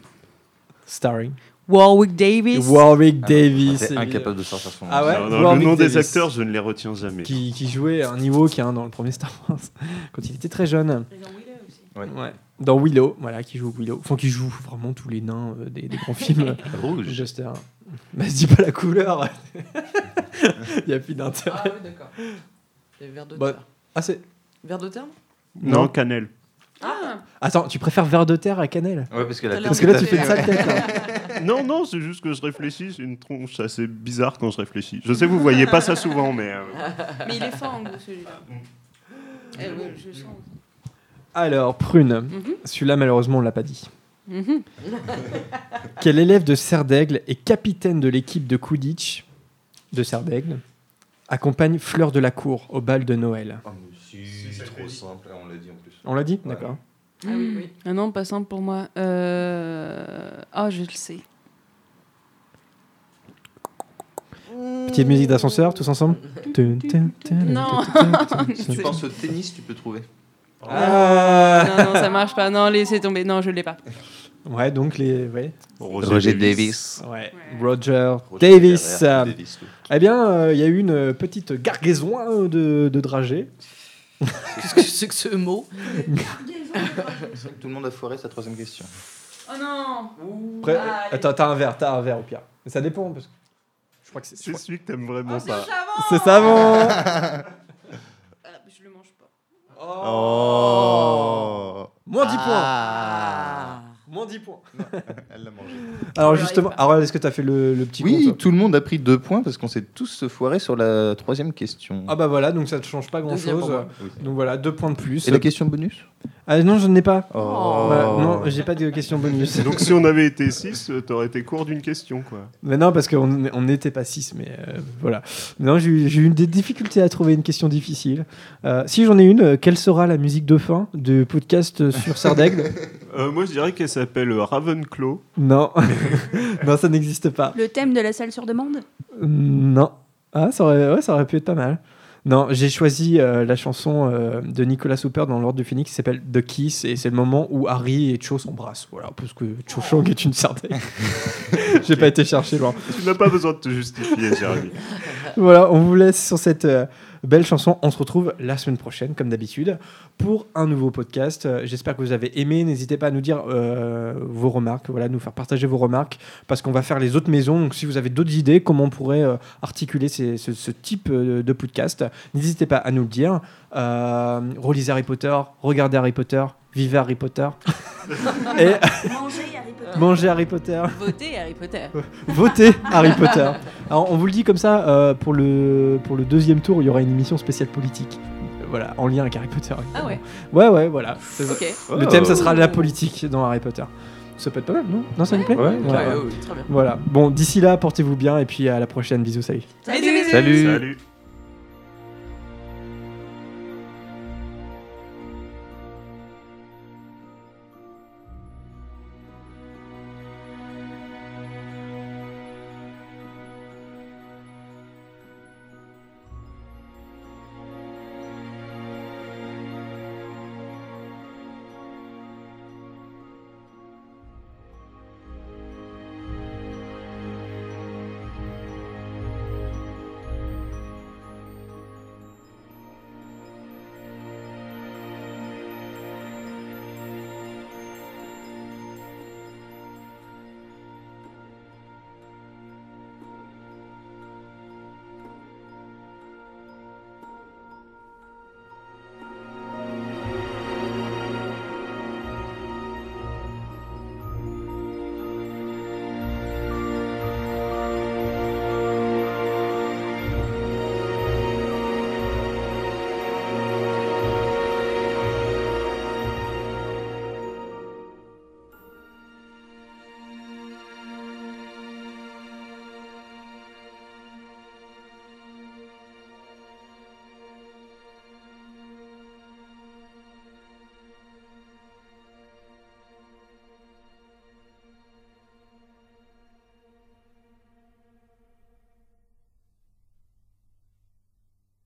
Starring. Warwick Davis. Warwick Ah, Davis. incapable de sortir son nom. Ah ouais Non, non, le nom des acteurs, je ne les retiens jamais. Qui, qui jouait un niveau qui dans le premier Star Wars quand il était très jeune. Ouais. Ouais. Dans Willow, voilà, qui joue Willow. Enfin, qui joue vraiment tous les nains euh, des, des grands films. Rouge. Juste un- Mais se dis pas la couleur. Il n'y a plus Ah d'intérêt. oui, d'accord. Verre de Bah, terre. ah, c'est. Verre de terre Non, Non. Cannelle. Ah Attends, tu préfères verre de terre à cannelle? Ouais, parce que la Parce là, tu fais sale ouais. tête. Là. Non, non, c'est juste que je réfléchis. C'est une tronche assez bizarre quand je réfléchis. Je sais, vous voyez pas ça souvent, mais. euh, Mais il est fort en celui-là. Eh ouais, je sens. Alors, Prune. Mhm. Celui-là, malheureusement, on l'a pas dit. Mhm. Quel élève de Serdaigle et capitaine de l'équipe de Quidditch de Serdaigle accompagne Fleur de la Cour au bal de Noël? Oh, c'est trop simple, on l'a dit en plus. On l'a dit Ouais. D'accord. Ah oui, oui. Ah non, pas simple pour moi. Euh... Ah, je le sais. Petite musique d'ascenseur, tous ensemble Non. Si tu penses au tennis, tu peux trouver. Ah. Non, non, ça marche pas. Non, laissez tomber. Non, je l'ai pas. Ouais, donc les. Ouais. Roger Davis. Ouais. Roger, Roger Davis. Eh bien, euh, il y a eu une petite gargaison hein, de, de dragées. Qu'est-ce que c'est que ce mot C'est vrai que tout le monde a foiré sa troisième question. Oh non Après, Ah, attends, t'as un verre, t'as un verre au pire. Mais ça dépend parce que je crois que c'est. celui que t'aimes vraiment c'est pas. savant C'est savon. Ah, Je le mange pas. Oh Moins 10 points. Moins 10 points. Elle l'a mangé. Alors justement, alors est-ce que t'as fait le, le petit Oui, compte tout le monde a pris deux points parce qu'on s'est tous foirés sur la troisième question. Ah bah voilà, donc ça ne change pas grand Deuxième pour chose. moi. Oui. Donc voilà, deux points de plus. Et la question bonus Ah non, je n'ai pas. Oh. Bah, non, j'ai pas de question bonus. Donc si on avait été 6, t'aurais été court d'une question, quoi. Mais non, parce qu'on on n'était pas 6, mais euh, voilà. Non, j'ai eu, j'ai eu des difficultés à trouver une question difficile. Euh, si j'en ai une, euh, quelle sera la musique de fin du podcast sur Sardaigle? Euh, moi, je dirais qu'elle s'appelle Ravenclaw. Non, non, ça n'existe pas. Le thème de la salle sur demande? Non. Ah, ça aurait, ouais, ça aurait pu être pas mal. Non, j'ai choisi euh, la chanson euh, de Nicolas Hooper dans l'ordre du Phoenix qui s'appelle The Kiss et c'est le moment où Harry et Cho s'embrassent. Voilà, parce que Cho Chang est une Sardaigle. j'ai pas été chercher loin. Tu n'as pas besoin de te justifier, Jérémy. Voilà, on vous laisse sur cette euh, belle chanson. On se retrouve la semaine prochaine, comme d'habitude, pour un nouveau podcast. Euh, J'espère que vous avez aimé. N'hésitez pas à nous dire euh, vos remarques, voilà, nous faire partager vos remarques, parce qu'on va faire les autres maisons. Donc, si vous avez d'autres idées, comment on pourrait euh, articuler ce, type de podcast, n'hésitez pas à nous le dire. Relisez Harry Potter, regardez Harry Potter, vivez Harry Potter, et Manger Harry Potter. mangez Harry Potter. Votez Harry Potter. Votez Harry Potter. Alors, on vous le dit comme ça, euh, pour, le, pour le deuxième tour, il y aura une émission spéciale politique. Euh, Voilà, en lien avec Harry Potter. Ah ouais. Ouais, ouais, voilà. C'est ça. Ok. Le thème, ça sera la politique dans Harry Potter. Ça peut être pas mal, non? Non, ça vous plaît? Ouais, Ouais, ouais, ouais, très bien. Voilà. Bon, d'ici là, portez-vous bien et puis à la prochaine. Bisous, salut. Bisous, bisous. Salut. Salut